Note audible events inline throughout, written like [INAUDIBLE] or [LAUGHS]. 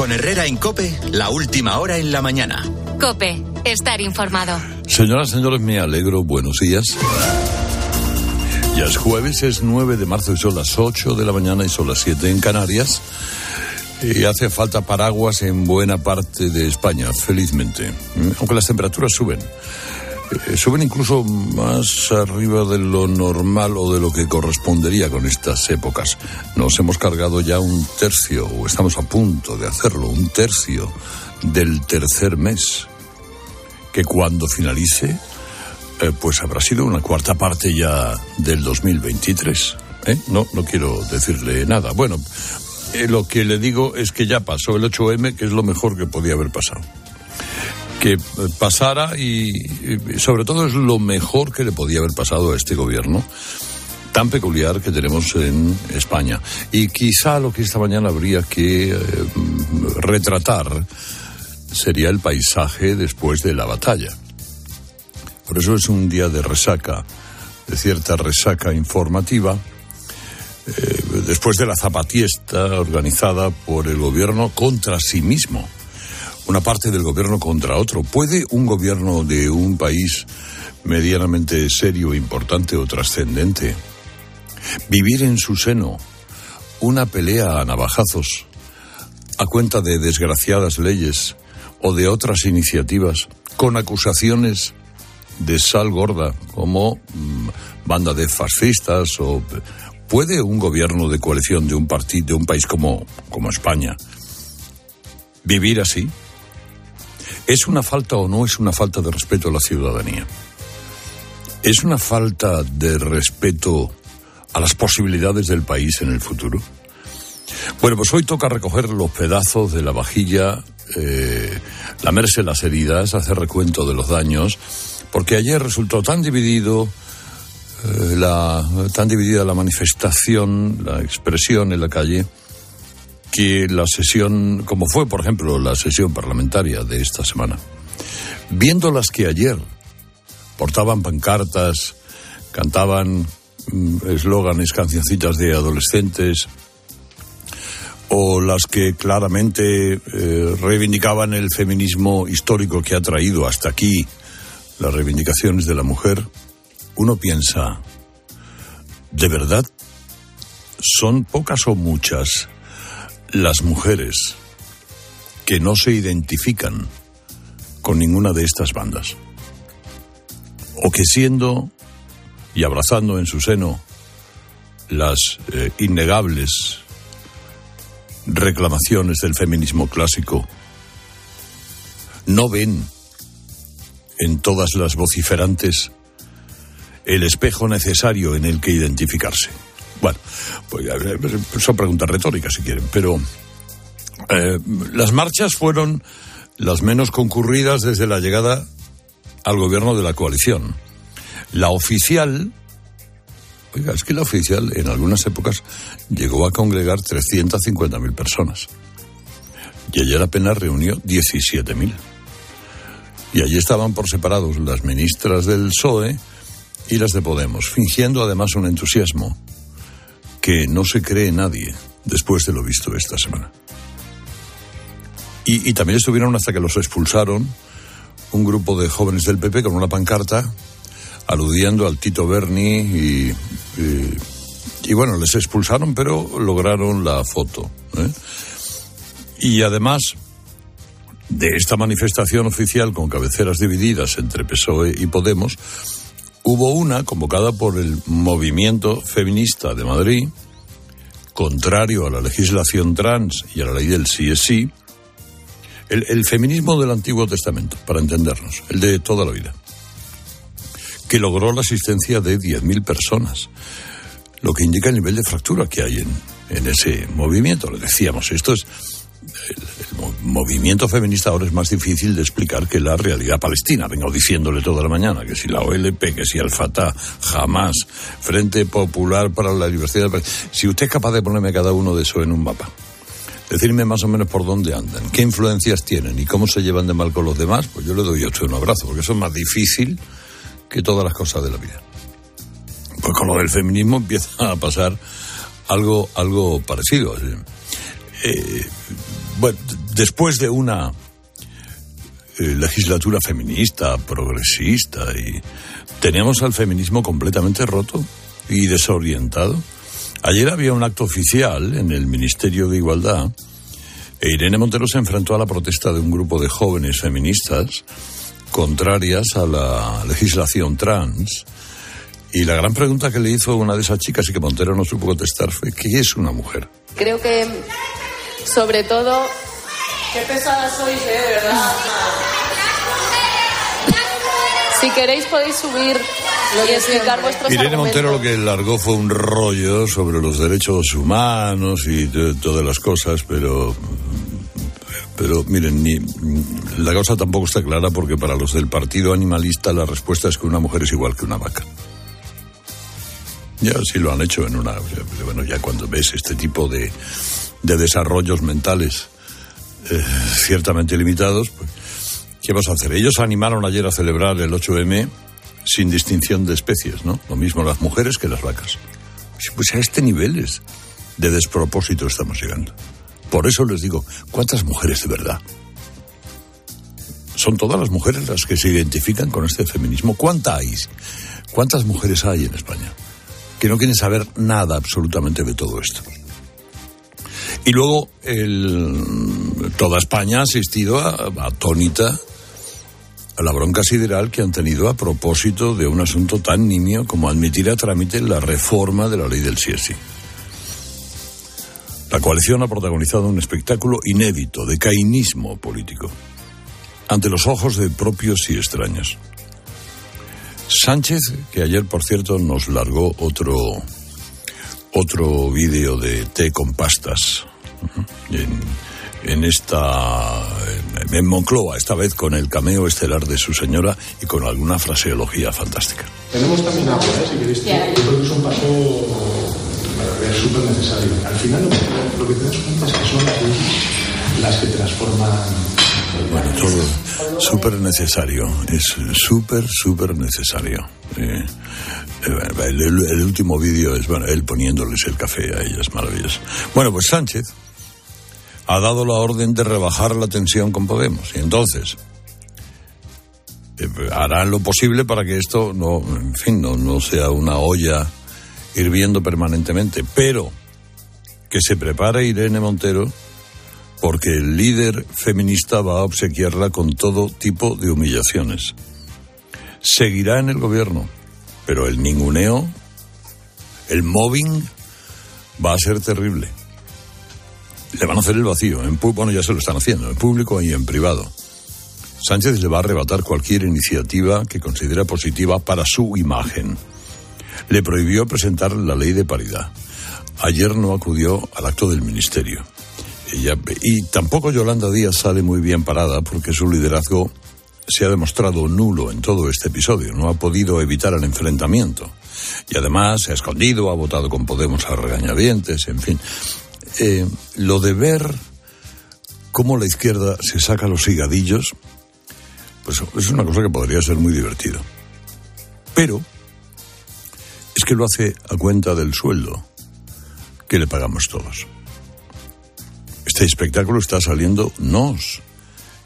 Con Herrera en Cope, la última hora en la mañana. Cope, estar informado. Señoras, señores, me alegro. Buenos días. Ya es jueves, es 9 de marzo y son las 8 de la mañana y son las 7 en Canarias. Y hace falta paraguas en buena parte de España, felizmente. Aunque las temperaturas suben. Eh, suben incluso más arriba de lo normal o de lo que correspondería con estas épocas. Nos hemos cargado ya un tercio, o estamos a punto de hacerlo, un tercio del tercer mes, que cuando finalice, eh, pues habrá sido una cuarta parte ya del 2023. ¿eh? No, no quiero decirle nada. Bueno, lo que le digo es que ya pasó el 8M, que es lo mejor que podía haber pasado que pasara y, sobre todo es lo mejor que le podía haber pasado a este gobierno tan peculiar que tenemos en España. Y quizá lo que esta mañana habría que eh, retratar sería el paisaje después de la batalla. Por eso es un día de resaca, de cierta resaca informativa, eh, después de la zapatiesta organizada por el gobierno contra sí mismo una parte del gobierno contra otro. ¿Puede un gobierno de un país medianamente serio, importante o trascendente vivir en su seno una pelea a navajazos a cuenta de desgraciadas leyes o de otras iniciativas con acusaciones de sal gorda como mm, banda de fascistas o puede un gobierno de coalición de un partido de un país como como España vivir así ¿Es una falta o no es una falta de respeto a la ciudadanía? ¿Es una falta de respeto a las posibilidades del país en el futuro? Bueno, pues hoy toca recoger los pedazos de la vajilla, eh, lamerse las heridas, hacer recuento de los daños, porque ayer resultó tan dividido eh, la, tan dividida la manifestación, la expresión en la calle, que la sesión, como fue por ejemplo la sesión parlamentaria de esta semana, viendo las que ayer portaban pancartas, cantaban mm, eslóganes, cancioncitas de adolescentes, o las que claramente eh, reivindicaban el feminismo histórico que ha traído hasta aquí las reivindicaciones de la mujer, uno piensa, ¿de verdad son pocas o muchas las mujeres que no se identifican con ninguna de estas bandas, o que siendo y abrazando en su seno las eh, innegables reclamaciones del feminismo clásico, no ven en todas las vociferantes el espejo necesario en el que identificarse. Bueno, pues son preguntas retóricas si quieren, pero eh, las marchas fueron las menos concurridas desde la llegada al gobierno de la coalición. La oficial, oiga, es que la oficial en algunas épocas llegó a congregar 350.000 personas. Y ayer apenas reunió 17.000. Y allí estaban por separados las ministras del PSOE y las de Podemos, fingiendo además un entusiasmo que no se cree nadie después de lo visto esta semana. Y, también estuvieron hasta que los expulsaron un grupo de jóvenes del PP con una pancarta aludiendo al Tito Berni y, y, bueno, les expulsaron pero lograron la foto. ¿eh? Y además de esta manifestación oficial con cabeceras divididas entre PSOE y Podemos, Hubo una convocada por el movimiento feminista de Madrid, contrario a la legislación trans y a la ley del sí es sí, el, feminismo del Antiguo Testamento, para entendernos, el de toda la vida, que logró la asistencia de 10.000 personas, lo que indica el nivel de fractura que hay en, en ese movimiento. Le decíamos, esto es movimiento feminista ahora es más difícil de explicar que la realidad palestina. Vengo diciéndole toda la mañana que si la OLP, que si el Fatah, jamás, Frente Popular para la Libertad. Si usted es capaz de ponerme cada uno de eso en un mapa, decirme más o menos por dónde andan, qué influencias tienen y cómo se llevan de mal con los demás, pues yo le doy a usted un abrazo, porque eso es más difícil que todas las cosas de la vida. Pues con lo del feminismo empieza a pasar algo, algo parecido. Eh, bueno, después de una eh, legislatura feminista, progresista, y teníamos al feminismo completamente roto y desorientado. Ayer había un acto oficial en el Ministerio de Igualdad e Irene Montero se enfrentó a la protesta de un grupo de jóvenes feministas contrarias a la legislación trans. Y la gran pregunta que le hizo una de esas chicas y que Montero no supo contestar fue, ¿qué es una mujer? Creo que, sobre todo... Qué pesada sois, ¿eh? De verdad. Si queréis podéis subir y explicar vuestros Irene argumentos. Montero lo que largó fue un rollo sobre los derechos humanos y de- todas las cosas, pero pero miren, ni, la cosa tampoco está clara porque para los del partido animalista la respuesta es que una mujer es igual que una vaca. Ya sí lo han hecho en una... Bueno, ya cuando ves este tipo de, de desarrollos mentales eh, ciertamente limitados, pues, ¿qué vas a hacer? Ellos animaron ayer a celebrar el 8M sin distinción de especies, ¿no? Lo mismo las mujeres que las vacas. Pues, a este nivel es de despropósito estamos llegando. Por eso les digo, ¿cuántas mujeres de verdad? Son todas las mujeres las que se identifican con este feminismo. ¿Cuántas hay? ¿Cuántas mujeres hay en España que no quieren saber nada absolutamente de todo esto? Y luego el- toda España ha asistido a- atónita a la bronca sideral que han tenido a propósito de un asunto tan nimio como admitir a trámite la reforma de la ley del CSI. La coalición ha protagonizado un espectáculo inédito de cainismo político ante los ojos de propios y extraños. Sánchez, que ayer, por cierto, nos largó otro otro vídeo de té con pastas en, en esta en, en Moncloa, esta vez con el cameo estelar de su señora y con alguna fraseología fantástica. Tenemos también agua, ¿eh? si queréis. Yo creo que es un paso súper necesario. Al final lo que, lo que te das cuenta es que son las que transforman. Bueno, todo súper necesario, es súper, súper necesario. Eh, el, el- el último vídeo es, bueno, él poniéndoles el café a ellas, maravilloso. Bueno, pues Sánchez ha dado la orden de rebajar la tensión con Podemos. Y entonces, eh, harán lo posible para que esto no, en fin, no, no sea una olla hirviendo permanentemente. Pero que se prepare Irene Montero porque el líder feminista va a obsequiarla con todo tipo de humillaciones. Seguirá en el gobierno, pero el ninguneo, el mobbing, va a ser terrible. Le van a hacer el vacío, en bueno, ya se lo están haciendo, en público y en privado. Sánchez le va a arrebatar cualquier iniciativa que considera positiva para su imagen. Le prohibió presentar la ley de paridad. Ayer no acudió al acto del ministerio. Y tampoco Yolanda Díaz sale muy bien parada porque su liderazgo se ha demostrado nulo en todo este episodio. No ha podido evitar el enfrentamiento. Y además se ha escondido, ha votado con Podemos a regañadientes, en fin. Eh, lo de ver cómo la izquierda se saca los higadillos, pues es una cosa que podría ser muy divertido. Pero es que lo hace a cuenta del sueldo que le pagamos todos. Este espectáculo está saliendo nos,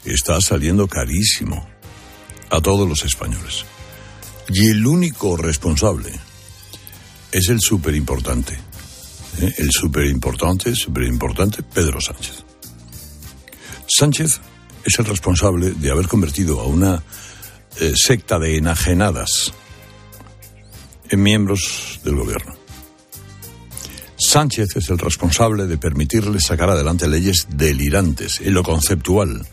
está saliendo carísimo a todos los españoles. Y el único responsable es el súper importante. El súper importante, súper importante, Pedro Sánchez. Sánchez es el responsable de haber convertido a una eh, secta de enajenadas en miembros del gobierno. Sánchez es el responsable de permitirles sacar adelante leyes delirantes en lo conceptual,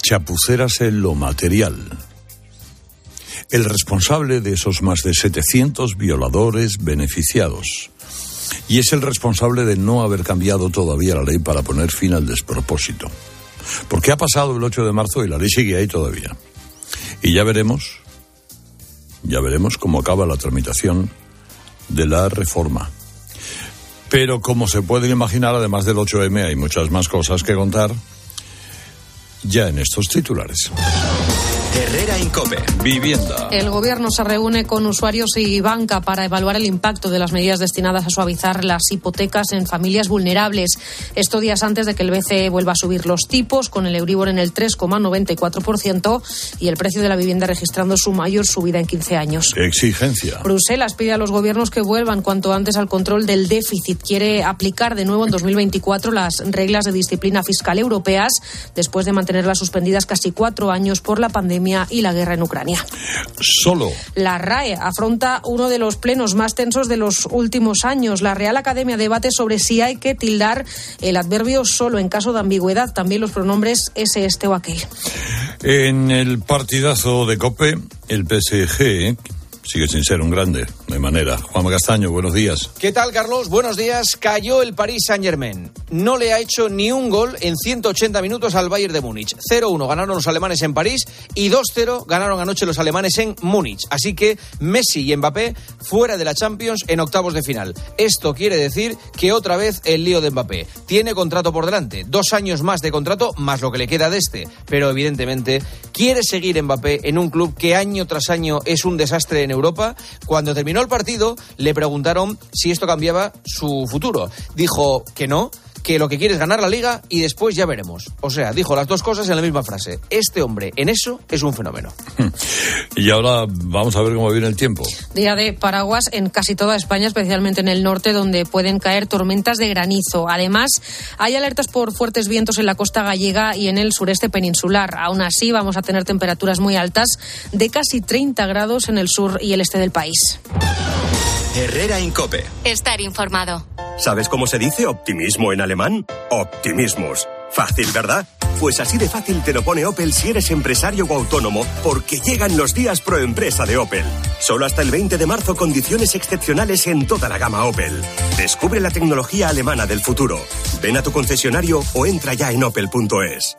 chapuceras en lo material. El responsable de esos más de 700 violadores beneficiados. Y es el responsable de no haber cambiado todavía la ley para poner fin al despropósito. Porque ha pasado el 8 de marzo y la ley sigue ahí todavía. Y ya veremos, ya veremos cómo acaba la tramitación de la reforma. Pero como se pueden imaginar, además del 8M hay muchas más cosas que contar ya en estos titulares. Herrera Incope. Vivienda. El gobierno se reúne con usuarios y banca para evaluar el impacto de las medidas destinadas a suavizar las hipotecas en familias vulnerables. Esto días antes de que el BCE vuelva a subir los tipos, con el Euribor en el 3,94% y el precio de la vivienda registrando su mayor subida en 15 años. Exigencia. Bruselas pide a los gobiernos que vuelvan cuanto antes al control del déficit. Quiere aplicar de nuevo en 2024 las reglas de disciplina fiscal europeas después de mantenerlas suspendidas casi cuatro años por la pandemia y la guerra en Ucrania. Solo. La RAE afronta uno de los plenos más tensos de los últimos años. La Real Academia debate sobre si hay que tildar el adverbio solo en caso de ambigüedad, también los pronombres ese, este o aquel. En el partidazo de Cope, el PSG sigue sin ser un grande, de manera. Juan Castaño, buenos días. ¿Qué tal, Carlos? Buenos días. Cayó el Paris Saint-Germain. No le ha hecho ni un gol en 180 minutos al Bayern de Múnich. 0-1 ganaron los alemanes en París y 2-0 ganaron anoche los alemanes en Múnich. Así que Messi y Mbappé fuera de la Champions en octavos de final. Esto quiere decir que otra vez el lío de Mbappé. Tiene contrato por delante, dos años más de contrato más lo que le queda de este. Pero evidentemente quiere seguir Mbappé en un club que año tras año es un desastre en Europa. Cuando terminó el partido, le preguntaron si esto cambiaba su futuro. Dijo que no, que lo que quiere es ganar la liga y después ya veremos. O sea, dijo las dos cosas en la misma frase. Este hombre en eso es un fenómeno. Y ahora vamos a ver cómo viene el tiempo. Día de paraguas en casi toda España, especialmente en el norte, donde pueden caer tormentas de granizo. Además, hay alertas por fuertes vientos en la costa gallega y en el sureste peninsular. Aún así, vamos a tener temperaturas muy altas de casi 30 grados en el sur y el este del país. Herrera Incope. Estar informado. ¿Sabes cómo se dice optimismo en alemán? Optimismus. Fácil, ¿verdad? Pues así de fácil te lo pone Opel si eres empresario o autónomo, porque llegan los días pro empresa de Opel. Solo hasta el 20 de marzo condiciones excepcionales en toda la gama Opel. Descubre la tecnología alemana del futuro. Ven a tu concesionario o entra ya en opel.es.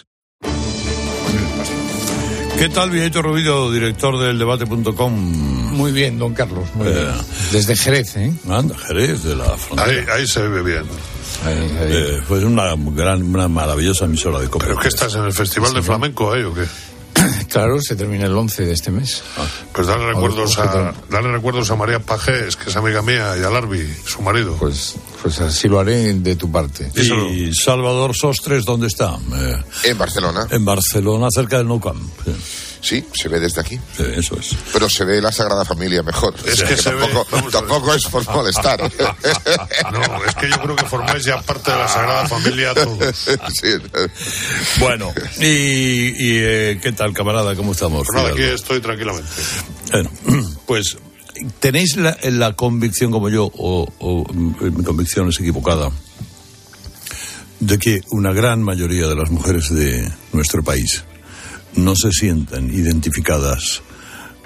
¿Qué tal, Vieto Rubido, director del debate.com? Muy bien, don Carlos. Muy bien. Desde Jerez, ¿eh? Anda, Jerez, de la frontera. Ahí, ahí se ve bien. Ahí, ahí. Eh, fue una gran, una maravillosa emisora de copa. ¿Pero qué estás en el Festival sí, de Flamenco ahí o qué? [COUGHS] Claro, se termina el 11 de este mes. Ah. Pues dale recuerdos, a, dale recuerdos a María Pajés, que es amiga mía, y a Larvi, su marido. Pues, pues así lo haré de tu parte. ¿Y Salvador Sostres dónde está? Eh, en Barcelona. En Barcelona, cerca del Nou Camp. Sí. Sí, se ve desde aquí. Sí, eso es. Pero se ve la Sagrada Familia mejor. Es que, que tampoco, ve, tampoco es por molestar. [LAUGHS] no, es que yo creo que formáis ya parte de la Sagrada Familia todos. [LAUGHS] Sí. Bueno, ¿y, y eh, qué tal, camarada? ¿Cómo estamos? Pues nada, aquí estoy tranquilamente. Bueno, [CLEARS THROAT] pues, ¿tenéis la, la convicción como yo, o, o mi convicción es equivocada, de que una gran mayoría de las mujeres de nuestro país no se sientan identificadas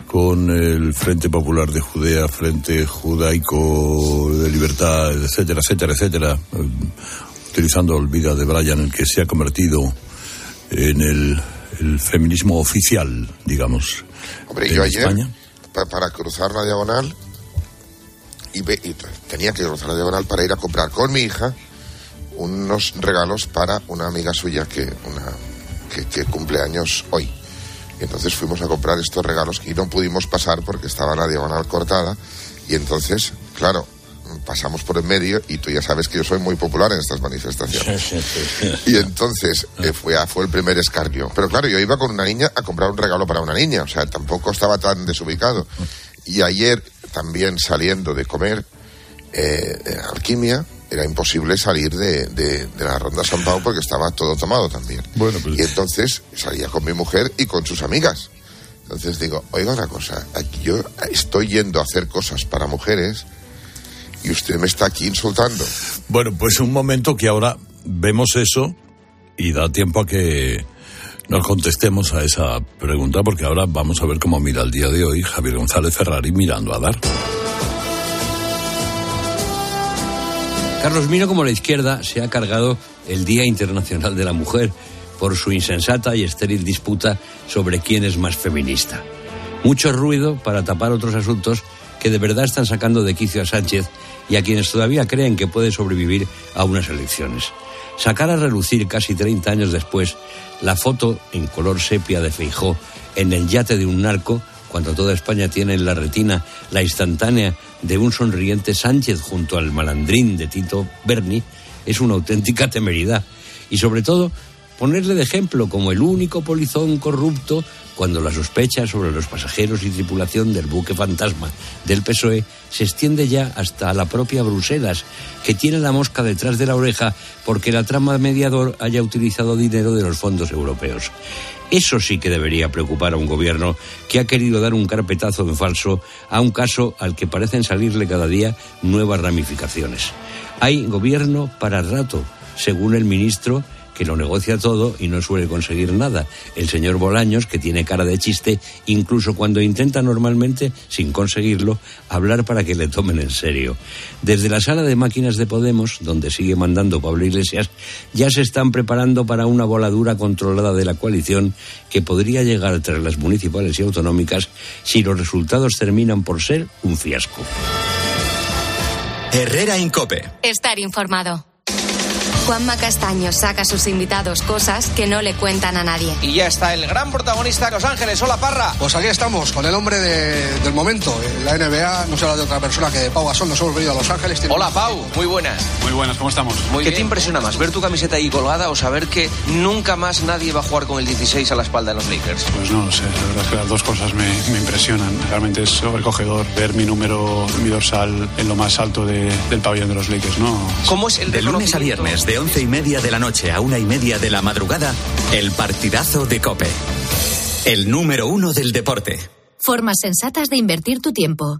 con el Frente Popular de Judea, Frente Judaico de Libertad, etcétera, etcétera, etcétera, eh, utilizando el vida de Brian, el que se ha convertido en el, el feminismo oficial, digamos, Hombre, en yo ayer, España. Pa- para cruzar la diagonal, y, ve- y tenía que cruzar la diagonal para ir a comprar con mi hija unos regalos para una amiga suya que, una, que, que cumple años hoy. Y entonces fuimos a comprar estos regalos y no pudimos pasar porque estaba la diagonal cortada. Y entonces, claro, pasamos por en medio y tú ya sabes que yo soy muy popular en estas manifestaciones. Y entonces eh, fue, fue el primer escarnio. Pero claro, yo iba con una niña a comprar un regalo para una niña, o sea, tampoco estaba tan desubicado. Y ayer, también saliendo de comer eh, en Alquimia, era imposible salir de, de- de la Ronda San Pau porque estaba todo tomado también. Bueno, pues Y entonces salía con mi mujer y con sus amigas. Entonces digo, oiga una cosa, aquí yo estoy yendo a hacer cosas para mujeres y usted me está aquí insultando. Bueno, pues un momento que ahora vemos eso y da tiempo a que nos contestemos a esa pregunta, porque ahora vamos a ver cómo mira el día de hoy Javier González Ferrari mirando a dar. Carlos, mira cómo la izquierda se ha cargado el Día Internacional de la Mujer por su insensata y estéril disputa sobre quién es más feminista. Mucho ruido para tapar otros asuntos que de verdad están sacando de quicio a Sánchez y a quienes todavía creen que puede sobrevivir a unas elecciones. Sacar a relucir casi 30 años después la foto en color sepia de Feijó en el yate de un narco, cuando toda España tiene en la retina la instantánea de un sonriente Sánchez junto al malandrín de Tito Berni, es una auténtica temeridad. Y sobre todo, ponerle de ejemplo como el único polizón corrupto cuando la sospecha sobre los pasajeros y tripulación del buque fantasma del PSOE se extiende ya hasta la propia Bruselas, que tiene la mosca detrás de la oreja porque la trama mediador haya utilizado dinero de los fondos europeos. Eso sí que debería preocupar a un gobierno que ha querido dar un carpetazo en falso a un caso al que parecen salirle cada día nuevas ramificaciones. Hay gobierno para rato, según el ministro que lo negocia todo y no suele conseguir nada. El señor Bolaños, que tiene cara de chiste, incluso cuando intenta normalmente, sin conseguirlo, hablar para que le tomen en serio. Desde la sala de máquinas de Podemos, donde sigue mandando Pablo Iglesias, ya se están preparando para una voladura controlada de la coalición que podría llegar tras las municipales y autonómicas si los resultados terminan por ser un fiasco. Herrera Incope. Estar informado. Juanma Castaño saca a sus invitados cosas que no le cuentan a nadie. Y ya está el gran protagonista de Los Ángeles. Hola, Parra. Pues aquí estamos, con el hombre de- del momento. La NBA no se habla de otra persona que de Pau Gasol. Nos hemos venido a Los Ángeles. Tiene- Hola, Pau. Muy buenas. Muy buenas, ¿cómo estamos? ¿Qué te impresiona más? ¿Ver tu camiseta ahí colgada o saber que nunca más nadie va a jugar con el 16 a la espalda de los Lakers? Pues no lo sé, la verdad es que las dos cosas me, me impresionan. Realmente es sobrecogedor ver mi número, mi dorsal en lo más alto de- del pabellón de los Lakers, ¿no? ¿Cómo es el De lunes a viernes, de once y media de la noche a una y media de la madrugada, el partidazo de Cope. El número uno del deporte. Formas sensatas de invertir tu tiempo.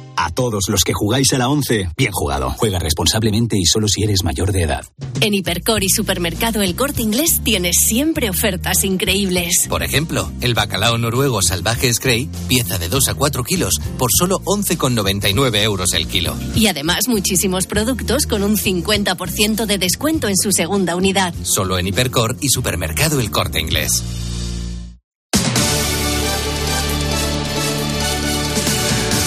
A todos los que jugáis a la 11, bien jugado. Juega responsablemente y solo si eres mayor de edad. En Hipercor y Supermercado El Corte Inglés tienes siempre ofertas increíbles. Por ejemplo, el bacalao noruego salvaje Scray, pieza de 2 a 4 kilos, por solo 11,99 euros el kilo. Y además muchísimos productos con un 50% de descuento en su segunda unidad. Solo en Hipercor y Supermercado El Corte Inglés.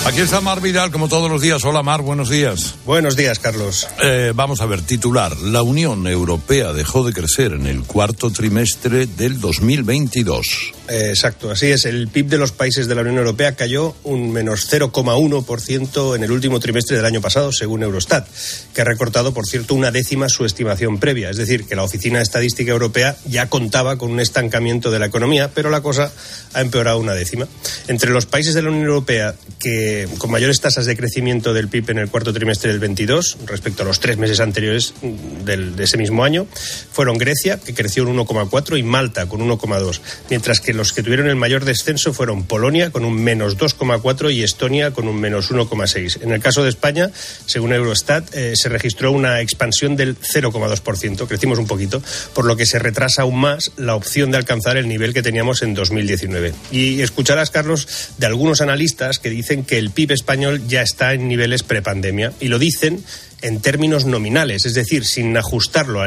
Aquí está Mar Vidal, como todos los días. Hola Mar, buenos días. Buenos días, Carlos. Eh, vamos a ver, titular. La Unión Europea dejó de crecer en el cuarto trimestre del 2022. Eh, exacto, así es. El PIB de los países de la Unión Europea cayó un menos 0,1% en el último trimestre del año pasado, según Eurostat, que ha recortado, por cierto, una décima su estimación previa. Es decir, que la Oficina Estadística Europea ya contaba con un estancamiento de la economía, pero la cosa ha empeorado una décima. Entre los países de la Unión Europea que con mayores tasas de crecimiento del PIB en el cuarto trimestre del 22 respecto a los tres meses anteriores del, de ese mismo año fueron Grecia, que creció un 1,4, y Malta, con 1,2. Mientras que los que tuvieron el mayor descenso fueron Polonia, con un menos 2,4, y Estonia, con un menos 1,6. En el caso de España, según Eurostat, eh, se registró una expansión del 0,2%, crecimos un poquito, por lo que se retrasa aún más la opción de alcanzar el nivel que teníamos en 2019. Y escucharás, Carlos, de algunos analistas que dicen que el PIB español ya está en niveles prepandemia. Y lo dicen en términos nominales, es decir, sin ajustarlo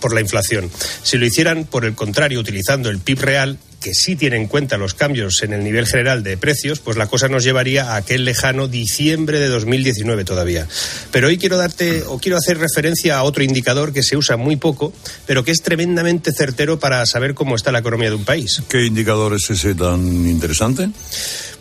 por la inflación. Si lo hicieran, por el contrario, utilizando el PIB real, que sí tiene en cuenta los cambios en el nivel general de precios, pues la cosa nos llevaría a aquel lejano diciembre de 2019 todavía. Pero hoy quiero darte o quiero hacer referencia a otro indicador que se usa muy poco, pero que es tremendamente certero para saber cómo está la economía de un país. ¿Qué indicador es ese tan interesante?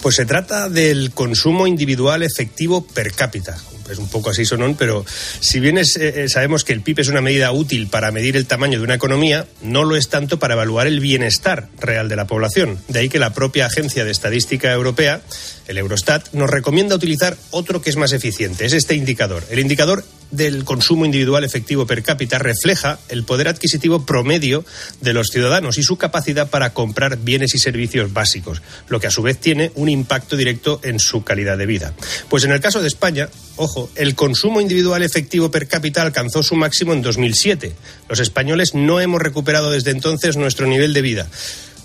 Pues se trata del consumo individual efectivo per cápita. Es un poco así sonón, pero si bien es, eh, sabemos que el PIB es una medida útil para medir el tamaño de una economía, no lo es tanto para evaluar el bienestar real de la población. De ahí que la propia Agencia de Estadística Europea, el Eurostat, nos recomienda utilizar otro que es más eficiente. Es este indicador. El indicador del consumo individual efectivo per cápita refleja el poder adquisitivo promedio de los ciudadanos y su capacidad para comprar bienes y servicios básicos, lo que a su vez tiene un impacto directo en su calidad de vida. Pues en el caso de España, ojo, el consumo individual efectivo per cápita alcanzó su máximo en 2007. Los españoles no hemos recuperado desde entonces nuestro nivel de vida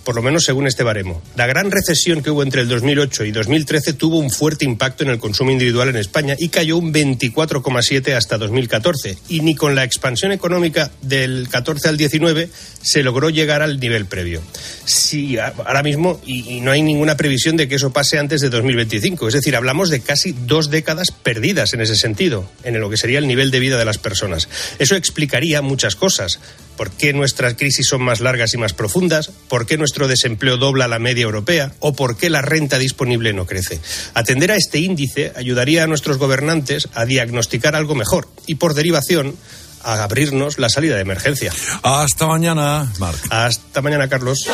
por lo menos según este baremo. La gran recesión que hubo entre el 2008 y 2013 tuvo un fuerte impacto en el consumo individual en España y cayó un 24,7 hasta 2014. Y ni con la expansión económica del 14 al 19 se logró llegar al nivel previo. Sí, ahora mismo, y, y no hay ninguna previsión de que eso pase antes de 2025. Es decir, hablamos de casi dos décadas perdidas en ese sentido, en lo que sería el nivel de vida de las personas. Eso explicaría muchas cosas. ¿Por qué nuestras crisis son más largas y más profundas? ¿Por qué nuestro desempleo dobla la media europea? ¿O por qué la renta disponible no crece? Atender a este índice ayudaría a nuestros gobernantes a diagnosticar algo mejor y, por derivación, a abrirnos la salida de emergencia. Hasta mañana, Marc. Hasta mañana, Carlos.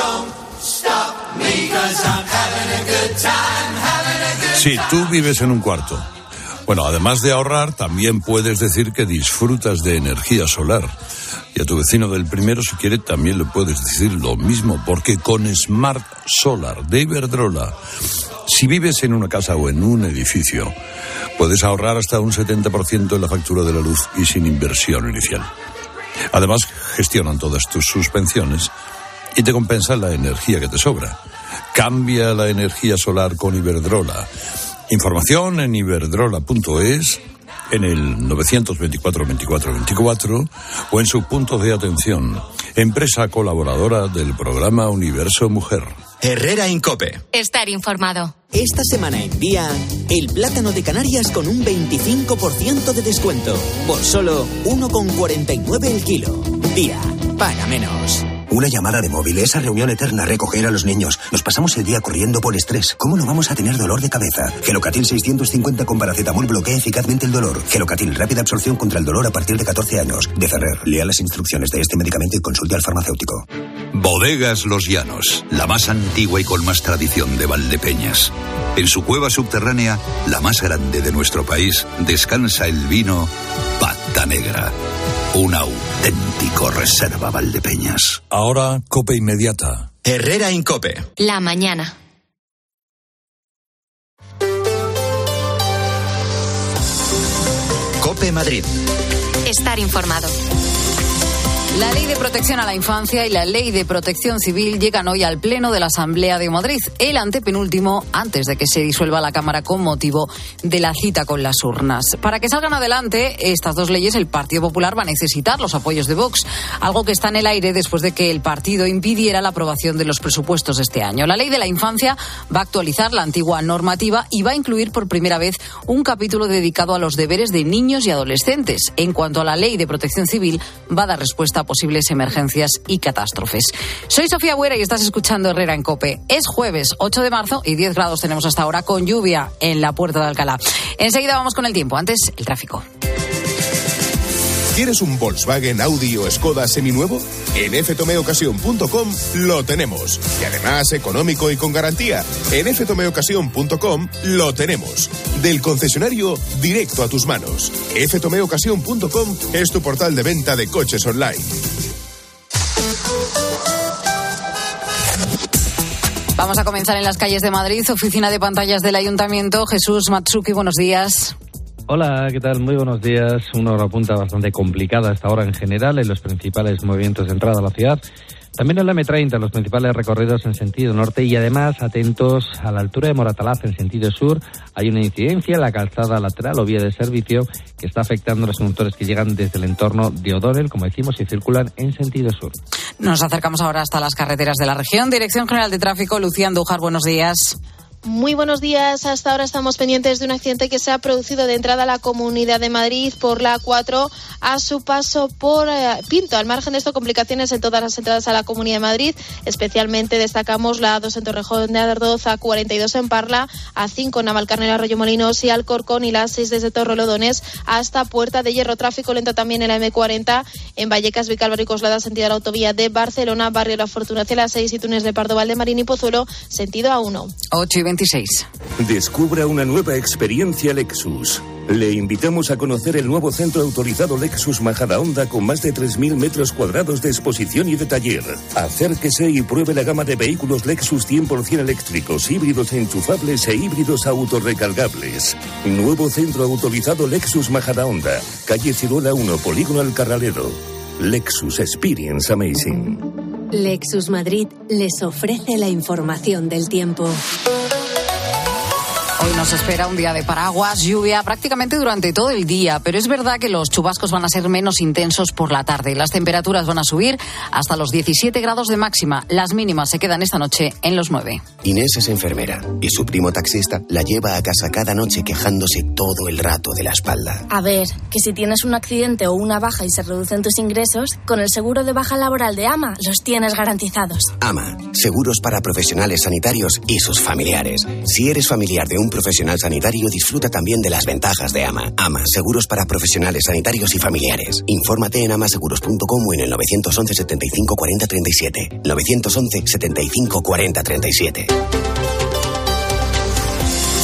Si tú vives en un cuarto. Bueno, además de ahorrar, también puedes decir que disfrutas de energía solar. Y a tu vecino del primero, si quiere, también le puedes decir lo mismo, porque con Smart Solar de Iberdrola, si vives en una casa o en un edificio, puedes ahorrar hasta un 70% en la factura de la luz y sin inversión inicial. Además, gestionan todas tus suspensiones y te compensan la energía que te sobra. Cambia la energía solar con Iberdrola. Información en iberdrola.es en el 924 24 24 o en sus puntos de atención. Empresa colaboradora del programa Universo Mujer. Herrera Incope. Estar informado. Esta semana en día, el plátano de Canarias con un 25% de descuento. Por solo 1,49 el kilo. Día, para menos. Una llamada de móvil, esa reunión eterna, recoger a los niños. Nos pasamos el día corriendo por estrés. ¿Cómo no vamos a tener dolor de cabeza? Gelocatil 650 con paracetamol bloquea eficazmente el dolor. Gelocatil, rápida absorción contra el dolor a partir de 14 años. De Ferrer, lea las instrucciones de este medicamento y consulte al farmacéutico. Bodegas Los Llanos, la más antigua y con más tradición de Valdepeñas. En su cueva subterránea, la más grande de nuestro país, descansa el vino Pata Negra. Un auténtico reserva Valdepeñas. Ahora, Cope Inmediata. Herrera Incope. La mañana. Cope Madrid. Estar informado. La Ley de Protección a la Infancia y la Ley de Protección Civil llegan hoy al Pleno de la Asamblea de Madrid, el antepenúltimo antes de que se disuelva la Cámara con motivo de la cita con las urnas. Para que salgan adelante estas dos leyes, el Partido Popular va a necesitar los apoyos de Vox, algo que está en el aire después de que el partido impidiera la aprobación de los presupuestos este año. La Ley de la Infancia va a actualizar la antigua normativa y va a incluir por primera vez un capítulo dedicado a los deberes de niños y adolescentes. En cuanto a la Ley de Protección Civil, va a dar respuesta posibles emergencias y catástrofes. Soy Sofía Buera y estás escuchando Herrera en Cope. Es jueves 8 de marzo y 10 grados tenemos hasta ahora con lluvia en la puerta de Alcalá. Enseguida vamos con el tiempo. Antes, el tráfico. ¿Quieres un Volkswagen, Audi o Skoda seminuevo? En ftomeocasión.com lo tenemos. Y además económico y con garantía. En ftomeocasión.com lo tenemos. Del concesionario directo a tus manos. ftomeocasión.com es tu portal de venta de coches online. Vamos a comenzar en las calles de Madrid, oficina de pantallas del Ayuntamiento. Jesús Matsuki, buenos días. Hola, ¿qué tal? Muy buenos días. Una hora punta bastante complicada hasta ahora en general en los principales movimientos de entrada a la ciudad. También en la M30, los principales recorridos en sentido norte y además atentos a la altura de Moratalaz en sentido sur. Hay una incidencia en la calzada lateral o vía de servicio que está afectando a los conductores que llegan desde el entorno de O'Donnell, como decimos, y circulan en sentido sur. Nos acercamos ahora hasta las carreteras de la región. Dirección General de Tráfico, Lucía Andújar, buenos días. Muy buenos días. Hasta ahora estamos pendientes de un accidente que se ha producido de entrada a la Comunidad de Madrid por la 4 a su paso por eh, Pinto. Al margen de esto, complicaciones en todas las entradas a la Comunidad de Madrid. Especialmente destacamos la 2 en Torrejón de Ardoz, a 42 en Parla, a 5 en Navalcarnero, Arroyo Molinos y Alcorcón y la 6 desde Torrelodones hasta Puerta de Hierro. Tráfico lento también en la M40 en Vallecas, Vicálvaro y Coslada, sentido a la autovía de Barcelona, Barrio La Fortuna hacia la 6 y Túnez de Pardo, Valdemarín y Pozuelo, sentido a 1. 8 y Descubra una nueva experiencia Lexus. Le invitamos a conocer el nuevo centro autorizado Lexus Majadahonda con más de 3.000 metros cuadrados de exposición y de taller. Acérquese y pruebe la gama de vehículos Lexus 100% eléctricos, híbridos enchufables e híbridos autorrecargables. Nuevo centro autorizado Lexus Majadahonda, calle Ciruela 1, Polígono El Carralero. Lexus Experience Amazing. Lexus Madrid les ofrece la información del tiempo. Hoy nos espera un día de paraguas, lluvia prácticamente durante todo el día, pero es verdad que los chubascos van a ser menos intensos por la tarde. Las temperaturas van a subir hasta los 17 grados de máxima. Las mínimas se quedan esta noche en los 9. Inés es enfermera y su primo taxista la lleva a casa cada noche quejándose todo el rato de la espalda. A ver, que si tienes un accidente o una baja y se reducen tus ingresos, con el seguro de baja laboral de AMA los tienes garantizados. AMA, seguros para profesionales sanitarios y sus familiares. Si eres familiar de un profesional sanitario, disfruta también de las ventajas de AMA. AMA, seguros para profesionales sanitarios y familiares. Infórmate en amaseguros.com o en el 911 75 40 37. 911 75 40 37.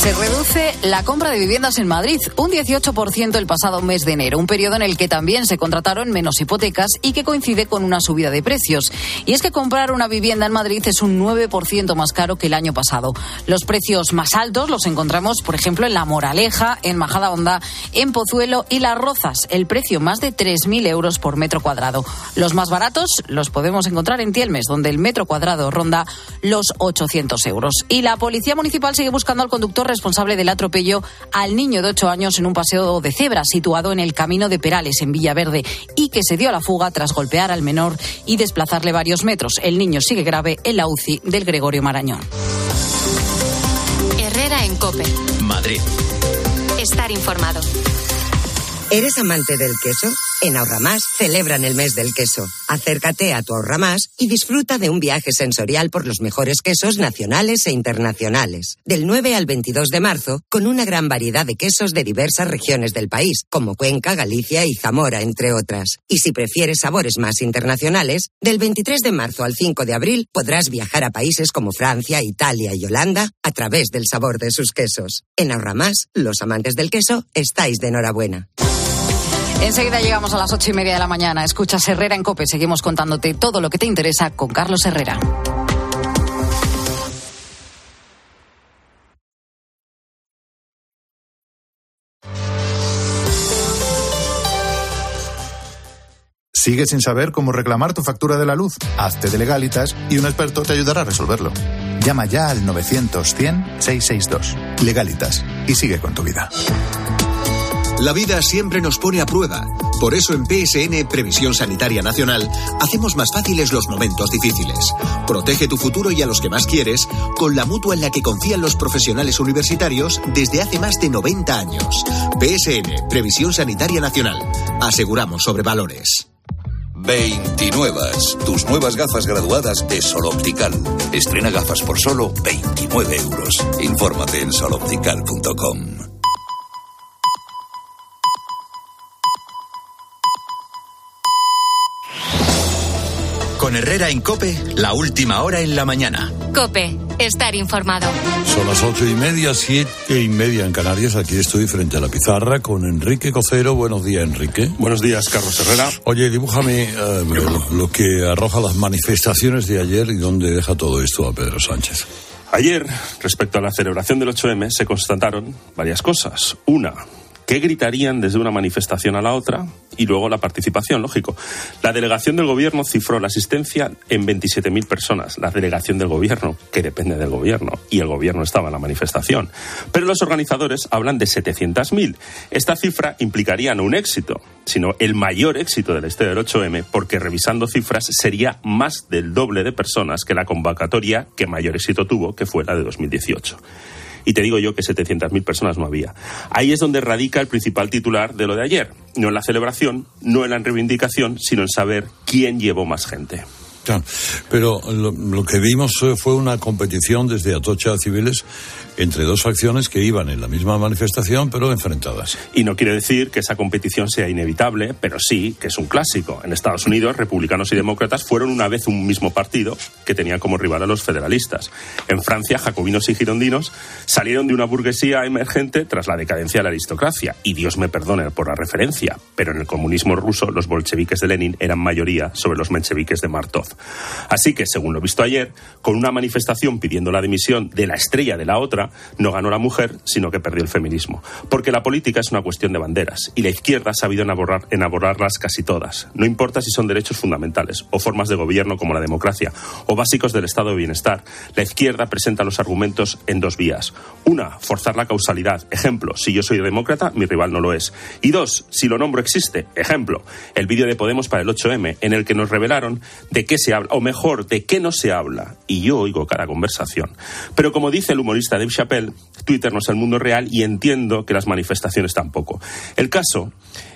Se reduce la compra de viviendas en Madrid un 18% el pasado mes de enero, un periodo en el que también se contrataron menos hipotecas y que coincide con una subida de precios. Y es que comprar una vivienda en Madrid es un 9% más caro que el año pasado. Los precios más altos los encontramos, por ejemplo, en La Moraleja, en Majadahonda, en Pozuelo y Las Rozas, el precio más de 3.000 euros por metro cuadrado. Los más baratos los podemos encontrar en Tielmes, donde el metro cuadrado ronda los 800 euros. Y la Policía Municipal sigue buscando al conductor responsable del atropello al niño de 8 años en un paseo de cebra situado en el camino de Perales, en Villaverde, y que se dio a la fuga tras golpear al menor y desplazarle varios metros. El niño sigue grave en la UCI del Gregorio Marañón. Herrera en Cope. Madrid. Estar informado. ¿Eres amante del queso? En Ahorramás celebran el mes del queso. Acércate a tu Ahorramás y disfruta de un viaje sensorial por los mejores quesos nacionales e internacionales. Del 9 al 22 de marzo, con una gran variedad de quesos de diversas regiones del país, como Cuenca, Galicia y Zamora, entre otras. Y si prefieres sabores más internacionales, del 23 de marzo al 5 de abril podrás viajar a países como Francia, Italia y Holanda a través del sabor de sus quesos. En Ahorramás, los amantes del queso estáis de enhorabuena. Enseguida llegamos a las ocho y media de la mañana. Escuchas Herrera en Cope. Seguimos contándote todo lo que te interesa con Carlos Herrera. ¿Sigues sin saber cómo reclamar tu factura de la luz? Hazte de legalitas y un experto te ayudará a resolverlo. Llama ya al 900-100-662. Legalitas y sigue con tu vida. La vida siempre nos pone a prueba. Por eso en PSN Previsión Sanitaria Nacional hacemos más fáciles los momentos difíciles. Protege tu futuro y a los que más quieres con la mutua en la que confían los profesionales universitarios desde hace más de 90 años. PSN Previsión Sanitaria Nacional. Aseguramos sobre valores. 29. Tus nuevas gafas graduadas de Sol Optical. Estrena gafas por solo 29 euros. Infórmate en soloptical.com. Con Herrera en Cope, la última hora en la mañana. Cope, estar informado. Son las ocho y media, siete y media en Canarias. Aquí estoy frente a la pizarra con Enrique Cocero. Buenos días, Enrique. Buenos días, Carlos Herrera. Oye, dibújame eh, lo, lo que arroja las manifestaciones de ayer y dónde deja todo esto a Pedro Sánchez. Ayer, respecto a la celebración del 8M, se constataron varias cosas. Una, ¿Qué gritarían desde una manifestación a la otra? Y luego la participación, lógico. La delegación del gobierno cifró la asistencia en 27.000 personas. La delegación del gobierno, que depende del gobierno, y el gobierno estaba en la manifestación. Pero los organizadores hablan de 700.000. Esta cifra implicaría no un éxito, sino el mayor éxito de la historia del 8M, porque revisando cifras sería más del doble de personas que la convocatoria que mayor éxito tuvo, que fue la de 2018 y te digo yo que 700.000 personas no había. Ahí es donde radica el principal titular de lo de ayer. No en la celebración, no en la reivindicación, sino en saber quién llevó más gente. Pero lo, que vimos fue una competición desde Atocha a Civiles entre dos facciones que iban en la misma manifestación pero enfrentadas. Y no quiere decir que esa competición sea inevitable, pero sí que es un clásico. En Estados Unidos, republicanos y demócratas fueron una vez un mismo partido que tenía como rival a los federalistas. En Francia, jacobinos y girondinos salieron de una burguesía emergente tras la decadencia de la aristocracia. Y Dios me perdone por la referencia, pero en el comunismo ruso los bolcheviques de Lenin eran mayoría sobre los mencheviques de Martov. Así que, según lo visto ayer, con una manifestación pidiendo la dimisión de la estrella de la otra, no ganó la mujer, sino que perdió el feminismo. Porque la política es una cuestión de banderas y la izquierda ha sabido enaborarlas casi todas. No importa si son derechos fundamentales o formas de gobierno como la democracia o básicos del estado de bienestar. La izquierda presenta los argumentos en dos vías. Una, forzar la causalidad. Ejemplo, si yo soy demócrata, mi rival no lo es. Y dos, si lo nombro existe. Ejemplo, el vídeo de Podemos para el 8M, en el que nos revelaron de qué se habla, o mejor, de qué no se habla. Y yo oigo cada conversación. Pero como dice el humorista Dave Chappelle, Twitter no es el mundo real y entiendo que las manifestaciones tampoco. El caso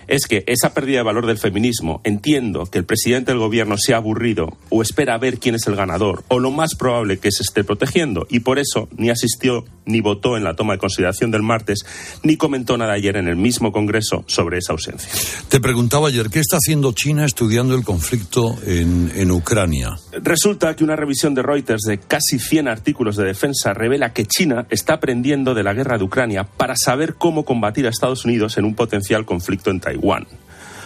es que esa pérdida de valor del feminismo, entiendo que el presidente del gobierno se ha aburrido o espera a ver quién es el ganador, o lo más probable que se esté protegiendo, y por eso ni asistió ni votó en la toma de consideración del martes, ni comentó nada ayer en el mismo Congreso sobre esa ausencia. Te preguntaba ayer, ¿qué está haciendo China estudiando el conflicto en, en Ucrania? Resulta que una revisión de Reuters de casi 100 artículos de defensa revela que China está aprendiendo de la guerra de Ucrania para saber cómo combatir a Estados Unidos en un potencial conflicto en Taiwán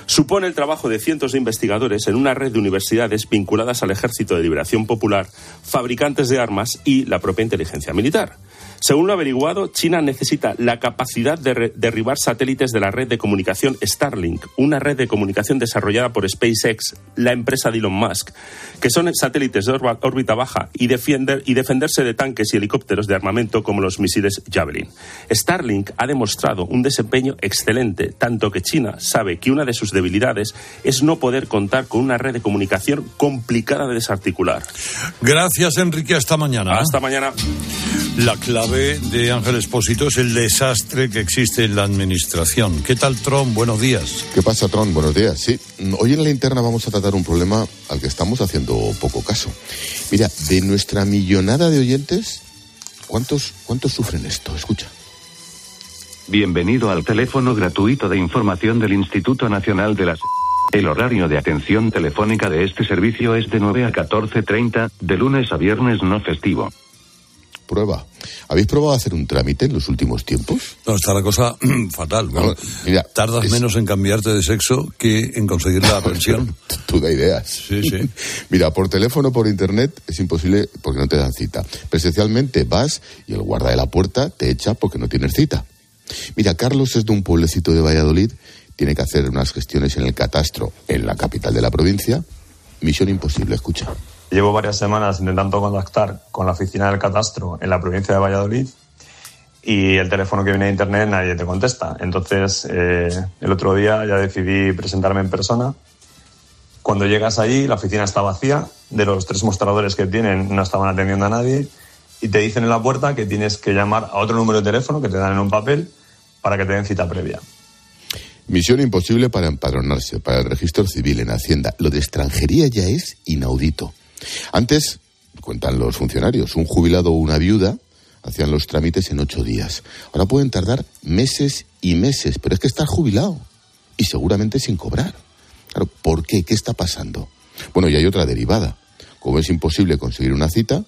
supone el trabajo de cientos de investigadores en una red de universidades vinculadas al Ejército de Liberación Popular, fabricantes de armas y la propia inteligencia militar. Según lo averiguado, China necesita la capacidad de derribar satélites de la red de comunicación Starlink, una red de comunicación desarrollada por SpaceX, la empresa de Elon Musk, que son satélites de órbita baja y, defender, y defenderse de tanques y helicópteros de armamento como los misiles Javelin. Starlink ha demostrado un desempeño excelente, tanto que China sabe que una de sus debilidades es no poder contar con una red de comunicación complicada de desarticular. Gracias, Enrique. Hasta mañana. Hasta mañana. La clave de Ángel Espósito es el desastre que existe en la administración. ¿Qué tal, Tron? Buenos días. ¿Qué pasa, Tron? Buenos días. Sí, hoy en la interna vamos a tratar un problema al que estamos haciendo poco caso. Mira, de nuestra millonada de oyentes, ¿cuántos, cuántos sufren esto? Escucha. Bienvenido al teléfono gratuito de información del Instituto Nacional de las... [LAUGHS] El horario de atención telefónica de este servicio es de 9 a 14.30, de lunes a viernes no festivo prueba. ¿Habéis probado hacer un trámite en los últimos tiempos? No, está la cosa [CLEARS THROAT] fatal. No, mira, Tardas es... menos en cambiarte de sexo que en conseguir la [LAUGHS] pensión. Tú da ideas. Sí, sí. [LAUGHS] mira, por teléfono, por internet es imposible porque no te dan cita. Presencialmente vas y el guarda de la puerta te echa porque no tienes cita. Mira, Carlos es de un pueblecito de Valladolid tiene que hacer unas gestiones en el catastro en la capital de la provincia. Misión imposible, escucha. Llevo varias semanas intentando contactar con la oficina del catastro en la provincia de Valladolid y el teléfono que viene de internet nadie te contesta. Entonces, eh, el otro día ya decidí presentarme en persona. Cuando llegas allí, la oficina está vacía, de los tres mostradores que tienen no estaban atendiendo a nadie y te dicen en la puerta que tienes que llamar a otro número de teléfono que te dan en un papel para que te den cita previa. Misión imposible para empadronarse, para el registro civil en Hacienda. Lo de extranjería ya es inaudito. Antes, cuentan los funcionarios, un jubilado o una viuda hacían los trámites en ocho días. Ahora pueden tardar meses y meses, pero es que está jubilado y seguramente sin cobrar. Claro, ¿por qué? ¿Qué está pasando? Bueno, y hay otra derivada. Como es imposible conseguir una cita,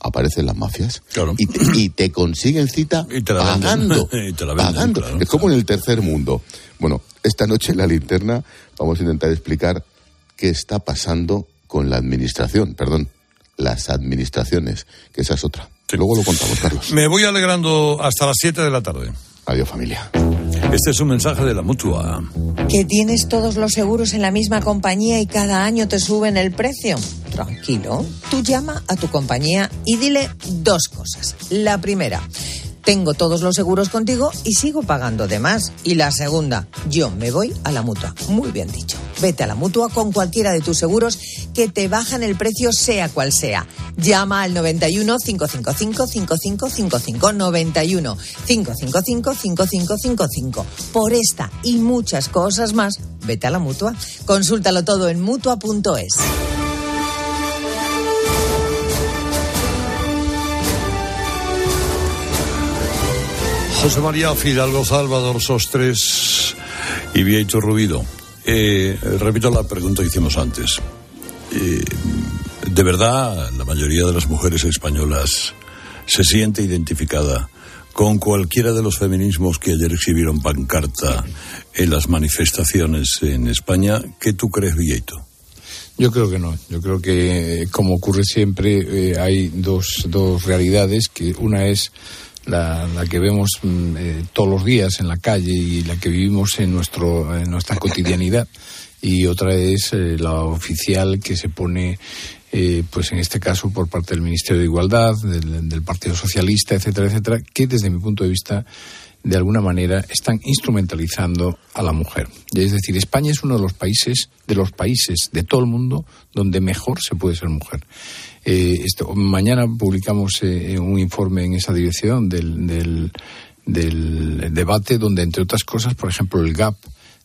aparecen las mafias y, te, y, te, consiguen cita pagando. [LAUGHS] venden, pagando. claro, es como en el tercer mundo. Bueno, esta noche en la linterna vamos a intentar explicar qué está pasando con la administración, perdón, las administraciones, que esa es otra. Luego lo contamos, Carlos. Me voy alegrando hasta las 7 de la tarde. Adiós, familia. Este es un mensaje de la mutua. Que tienes todos los seguros en la misma compañía y cada año te suben el precio. Tranquilo. Tú llama a tu compañía y dile dos cosas. La primera. Tengo todos los seguros contigo y sigo pagando de más. Y la segunda, yo me voy a la mutua. Muy bien dicho. Vete a la mutua con cualquiera de tus seguros que te bajan el precio sea cual sea. Llama al 91 555 5555 91 555 5555. Por esta y muchas cosas más, vete a la mutua. Consúltalo todo en mutua.es. José María Fidalgo, Salvador Sostres y Vieito Rubido. Eh, repito la pregunta que hicimos antes. Eh, ¿De verdad la mayoría de las mujeres españolas se siente identificada con cualquiera de los feminismos que ayer exhibieron pancarta en las manifestaciones en España? ¿Qué tú crees, Vieito? Yo creo que no. Yo creo que, como ocurre siempre, eh, hay dos, dos realidades, que una es la, la, que vemos eh, todos los días en la calle y la que vivimos en, nuestro, en nuestra cotidianidad y otra es eh, la oficial que se pone eh, pues en este caso por parte del Ministerio de Igualdad, del, del, Partido Socialista, etcétera, etcétera, que desde mi punto de vista de alguna manera están instrumentalizando a la mujer. Es decir, España es uno de los países, de los países de todo el mundo donde mejor se puede ser mujer. Eh, esto, mañana publicamos eh, un informe en esa dirección del, del, debate donde, entre otras cosas, por ejemplo, el gap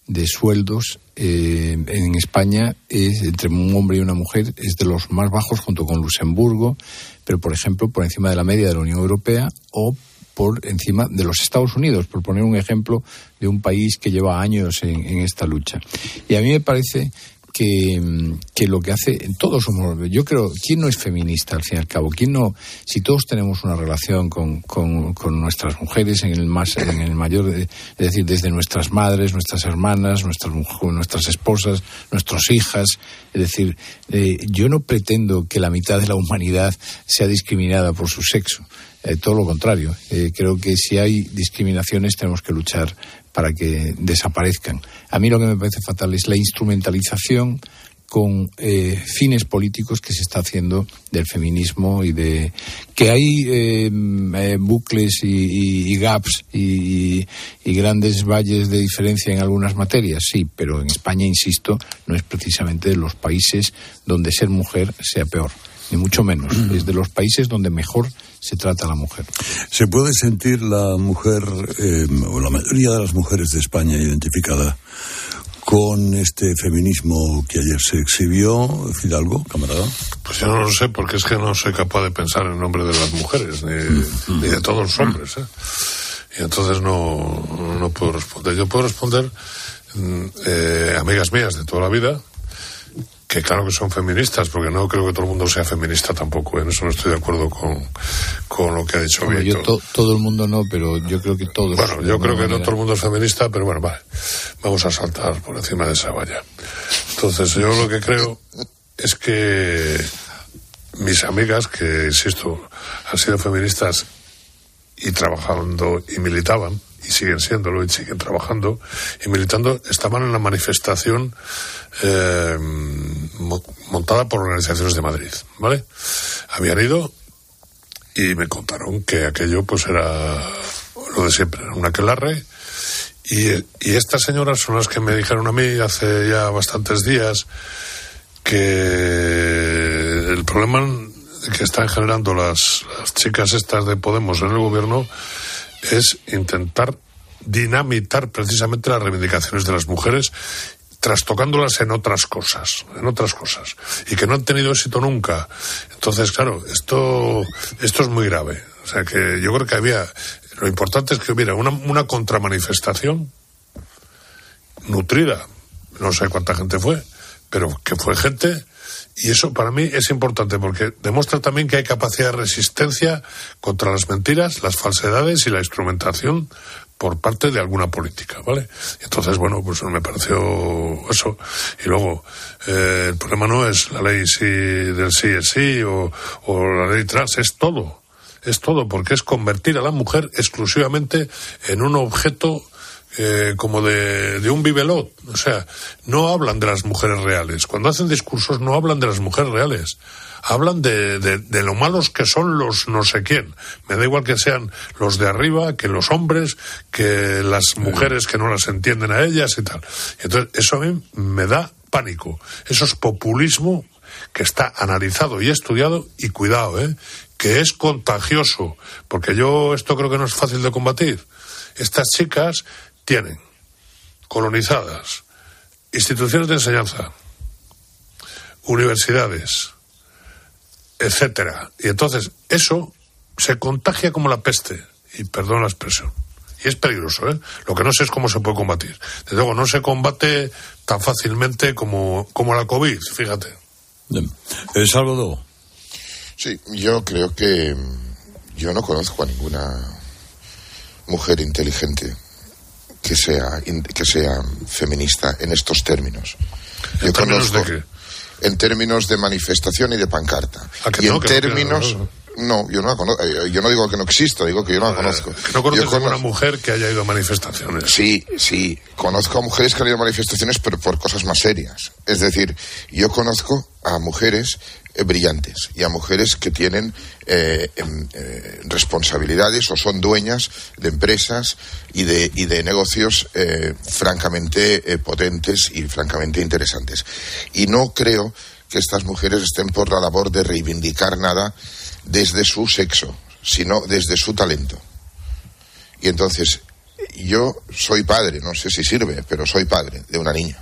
de sueldos eh, en España es entre un hombre y una mujer es de los más bajos junto con Luxemburgo, pero por ejemplo por encima de la media de la Unión Europea o por encima de los Estados Unidos, por poner un ejemplo de un país que lleva años en, en esta lucha. Y a mí me parece que, lo que hace, todos somos, yo creo, ¿quién no es feminista al fin y al cabo? ¿Quién no, si todos tenemos una relación con, con, nuestras mujeres en el más, en el mayor, es decir, desde nuestras madres, nuestras hermanas, nuestras, nuestras esposas, nuestras hijas, es decir, eh, yo no pretendo que la mitad de la humanidad sea discriminada por su sexo. Eh, todo lo contrario. Eh, creo que si hay discriminaciones tenemos que luchar para que desaparezcan. A mí lo que me parece fatal es la instrumentalización con eh, fines políticos que se está haciendo del feminismo y de que hay eh, eh, bucles y, y, y gaps y, y, grandes valles de diferencia en algunas materias, sí, pero en España, insisto, no es precisamente de los países donde ser mujer sea peor, ni mucho menos. es de los países donde mejor se trata a la mujer. ¿Se puede sentir la mujer, eh, o la mayoría de las mujeres de España identificada con este feminismo que ayer se exhibió, Fidalgo, camarada? Pues yo no lo sé, porque es que no soy capaz de pensar en nombre de las mujeres, ni, mm. ni de todos los hombres. ¿eh? Y entonces no, no puedo responder. Yo puedo responder, eh, amigas mías de toda la vida, que claro que son feministas, porque no creo que todo el mundo sea feminista tampoco, en eso no estoy de acuerdo con, con lo que ha dicho bueno, yo to, todo el mundo no, pero yo creo que todos. Bueno, yo creo que manera. no todo el mundo es feminista, pero bueno, vale, vamos a saltar por encima de esa valla. Entonces, yo lo que creo es que mis amigas, que insisto, han sido feministas y trabajando y militaban, y siguen siéndolo y siguen trabajando y militando, estaban en la manifestación eh, montada por organizaciones de Madrid, ¿vale? Habían ido y me contaron que aquello pues era lo de siempre, una aquelarre y, y estas señoras son las que me dijeron a mí hace ya bastantes días que el problema que están generando las, las chicas estas de Podemos en el gobierno es intentar dinamitar precisamente las reivindicaciones de las mujeres trastocándolas en otras cosas, en otras cosas, y que no han tenido éxito nunca. Entonces, claro, esto, esto es muy grave. O sea que yo creo que había, lo importante es que hubiera una, una contramanifestación nutrida, no sé cuánta gente fue, pero que fue gente y eso para mí es importante porque demuestra también que hay capacidad de resistencia contra las mentiras, las falsedades y la instrumentación por parte de alguna política, ¿vale? Entonces, bueno, pues me pareció eso. Y luego, eh, el problema no es la ley sí, del sí es sí o, o la ley trans, es todo. Es todo, porque es convertir a la mujer exclusivamente en un objeto eh, como de, de, un bibelot. O sea, no hablan de las mujeres reales. Cuando hacen discursos no hablan de las mujeres reales. Hablan de, de, de, lo malos que son los no sé quién. Me da igual que sean los de arriba, que los hombres, que las mujeres que no las entienden a ellas y tal. Entonces, eso a mí me da pánico. Eso es populismo que está analizado y estudiado y cuidado, ¿eh? que es contagioso, porque yo esto creo que no es fácil de combatir. Estas chicas tienen colonizadas instituciones de enseñanza, universidades, etcétera. Y entonces eso se contagia como la peste, y perdón la expresión. Y es peligroso, ¿eh? Lo que no sé es cómo se puede combatir. Desde luego, no se combate tan fácilmente como, como la COVID, fíjate. Eh, Salvador. Sí, yo creo que yo no conozco a ninguna mujer inteligente que sea, que sea feminista en estos términos. ¿En Yo términos conozco, de qué? En términos de manifestación y de pancarta. ¿A que y no? en términos. no, No, yo no la conozco. eh, Yo no digo que no exista, digo que yo no la conozco. Que no conoces Yo a una conozco- mujer que haya ido a manifestaciones. Sí, sí. Conozco a mujeres que han ido a manifestaciones, pero por cosas más serias. Es decir, yo conozco a mujeres eh, brillantes y a mujeres que tienen eh, em, eh, responsabilidades o son dueñas de empresas y de, y de negocios eh, francamente eh, potentes y francamente interesantes. Y no creo que estas mujeres estén por la labor de reivindicar nada desde su sexo, sino desde su talento. Y entonces, yo soy padre, no sé si sirve, pero soy padre de una niña.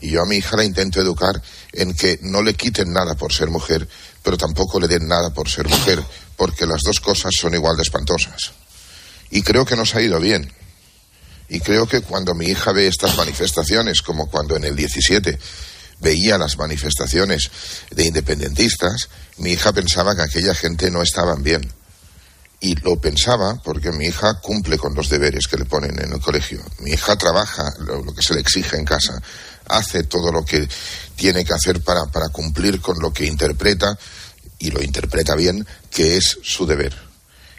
Y yo a mi hija la intento educar en que no le quiten nada por ser mujer, pero tampoco le den nada por ser mujer, porque las dos cosas son igual de espantosas. Y creo que nos ha ido bien. Y creo que cuando mi hija ve estas manifestaciones, como cuando en el 17 veía las manifestaciones de independentistas, mi hija pensaba que aquella gente no estaban bien. Y lo pensaba porque mi hija cumple con los deberes que le ponen en el colegio. Mi hija trabaja lo, que se le exige en casa, hace todo lo que tiene que hacer para, para cumplir con lo que interpreta, y lo interpreta bien, que es su deber.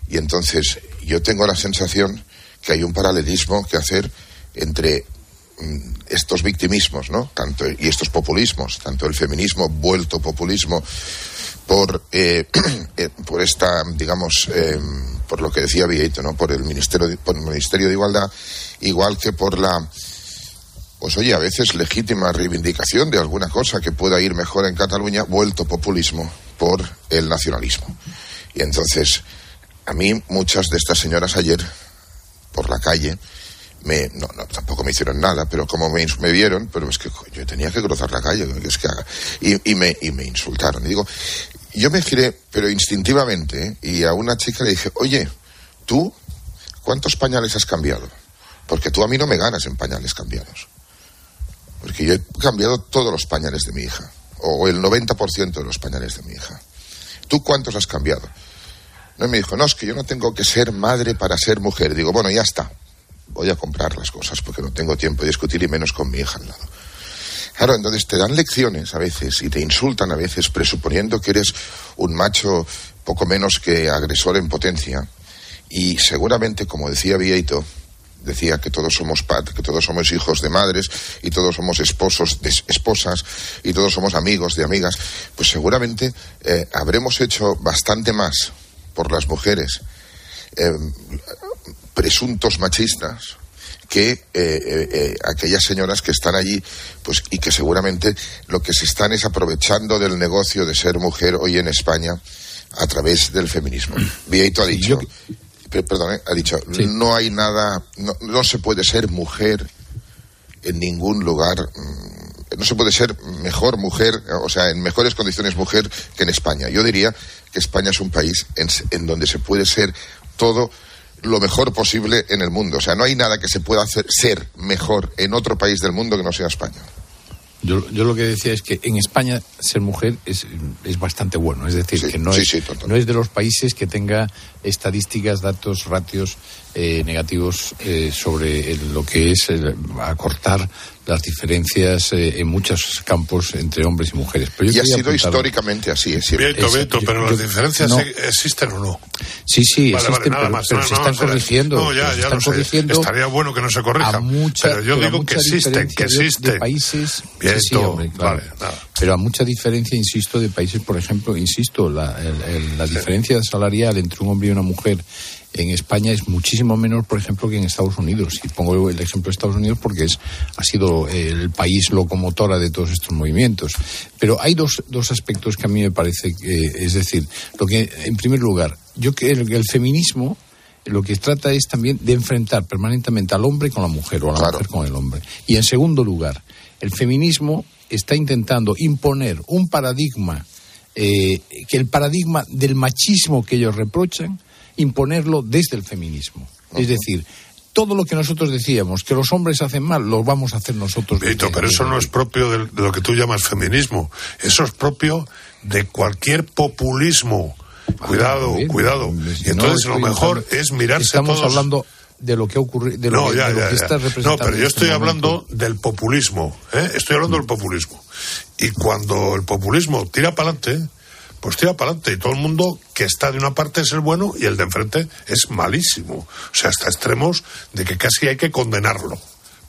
Y entonces yo tengo la sensación que hay un paralelismo que hacer entre mm, estos victimismos, ¿no? Tanto, y estos populismos, tanto el feminismo vuelto populismo por, eh, [CLEARS THROAT] eh, por esta, digamos, eh, por lo que decía Vieito, ¿no? Por el Ministerio de, por el Ministerio de Igualdad, igual que por la, pues oye, a veces legítima reivindicación de alguna cosa que pueda ir mejor en Cataluña, vuelto populismo por el nacionalismo. Y entonces, a mí muchas de estas señoras ayer, por la calle, me, no, no, tampoco me hicieron nada, pero como me, me vieron, pero es que yo tenía que cruzar la calle, ¿qué es que? Y, y me, y me insultaron. Y digo, yo me giré, pero instintivamente, y a una chica le dije, oye, tú, ¿cuántos pañales has cambiado? Porque tú a mí no me ganas en pañales cambiados. Porque yo he cambiado todos los pañales de mi hija, o el 90% de los pañales de mi hija. ¿Tú cuántos has cambiado? No, me dijo, no, es que yo no tengo que ser madre para ser mujer. Digo, bueno, ya está. Voy a comprar las cosas porque no tengo tiempo de discutir y menos con mi hija al lado. Claro, entonces te dan lecciones a veces y te insultan a veces presuponiendo que eres un macho poco menos que agresor en potencia. Y seguramente, como decía Vieito, decía que todos somos pat, que todos somos hijos de madres y todos somos esposos de esposas y todos somos amigos de amigas, pues seguramente eh, habremos hecho bastante más por las mujeres eh, presuntos machistas que eh, eh, eh, aquellas señoras que están allí pues y que seguramente lo que se están es aprovechando del negocio de ser mujer hoy en España a través del feminismo. Vieito ha dicho, pe- perdón, ha dicho, no hay nada, no, no se puede ser mujer en ningún lugar, mm, no se puede ser mejor mujer, o sea, en mejores condiciones mujer que en España. Yo diría que España es un país en, en donde se puede ser todo lo mejor posible en el mundo. O sea, no hay nada que se pueda hacer ser mejor en otro país del mundo que no sea España. Yo, yo lo que decía es que en España ser mujer es, es bastante bueno. Es decir, que no, sí, es, sí, no es de los países que tenga estadísticas, datos, ratios eh, negativos eh, sobre el- lo que es el- acortar las diferencias eh, en muchos campos entre hombres y mujeres. Pero yo Y ha sido apuntar- históricamente así. Es. Beto, Beto, pero yo- las diferencias no. e- existen o no. Sí, sí, Vale, existen, nada pero, más. pero No, se están no, corrigiendo. No, ya, se ya están lo sé. corrigiendo Estaría bueno que no se corrijan. mucha- pero yo pero digo que existen, que existen. De países. Bien, sí, hombre, claro. Vale, nada. Pero a mucha diferencia, insisto, de países, por ejemplo, insisto, la, el- el- la diferencia salarial entre un hombre y una mujer en España es muchísimo menor, por ejemplo, que en Estados Unidos. Y pongo el ejemplo de Estados Unidos porque es, ha sido el país locomotora de todos estos movimientos. Pero hay dos, dos aspectos que a mí me parece que, es decir, lo que, en primer lugar, yo que el, el feminismo lo que trata es también de enfrentar permanentemente al hombre con la mujer o a la mujer con el hombre. Y en segundo lugar, el feminismo está intentando imponer un paradigma, eh, que el paradigma del machismo que ellos reprochan, imponerlo desde el feminismo. Es decir, todo lo que nosotros decíamos, que los hombres hacen mal, lo vamos a hacer nosotros. Beto, pero eso no es propio de lo que tú llamas feminismo. Eso es propio de cualquier populismo. Cuidado, bien, cuidado. pues, Y no entonces lo mejor hablando- es mirarse Estamos todos. hablando de lo que ha ocurrido, de lo no, que, ya, de lo ya, que ya. está representando. No, pero yo este estoy momento. hablando del populismo. ¿eh? Estoy hablando del populismo. Y cuando el populismo tira para adelante, pues tira para adelante. Y todo el mundo que está de una parte es el bueno y el de enfrente es malísimo. O sea, hasta extremos de que casi hay que condenarlo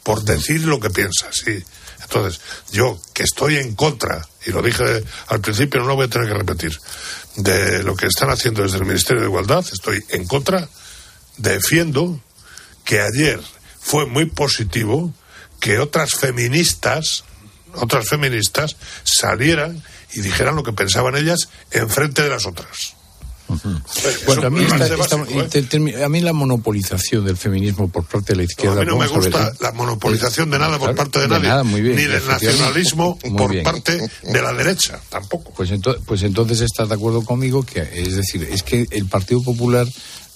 por decir lo que piensa, sí. Entonces, yo que estoy en contra, y lo dije al principio, no lo voy a tener que repetir, de lo que están haciendo desde el Ministerio de Igualdad, estoy en contra, defiendo que ayer fue muy positivo que otras feministas, otras feministas salieran y dijeran lo que pensaban ellas enfrente de las otras. Bueno, a mí, me esta- parece esta- básico, ¿eh? te- termi- a mí la monopolización del feminismo por parte de la No, izquierda. a mí no me ver, gusta ¿eh? la monopolización de nada por parte de, de nadie, nada, muy bien, ni del nacionalismo por bien. parte de la derecha, tampoco. Pues, ento- pues entonces estás de acuerdo conmigo que, es decir, es que el Partido Popular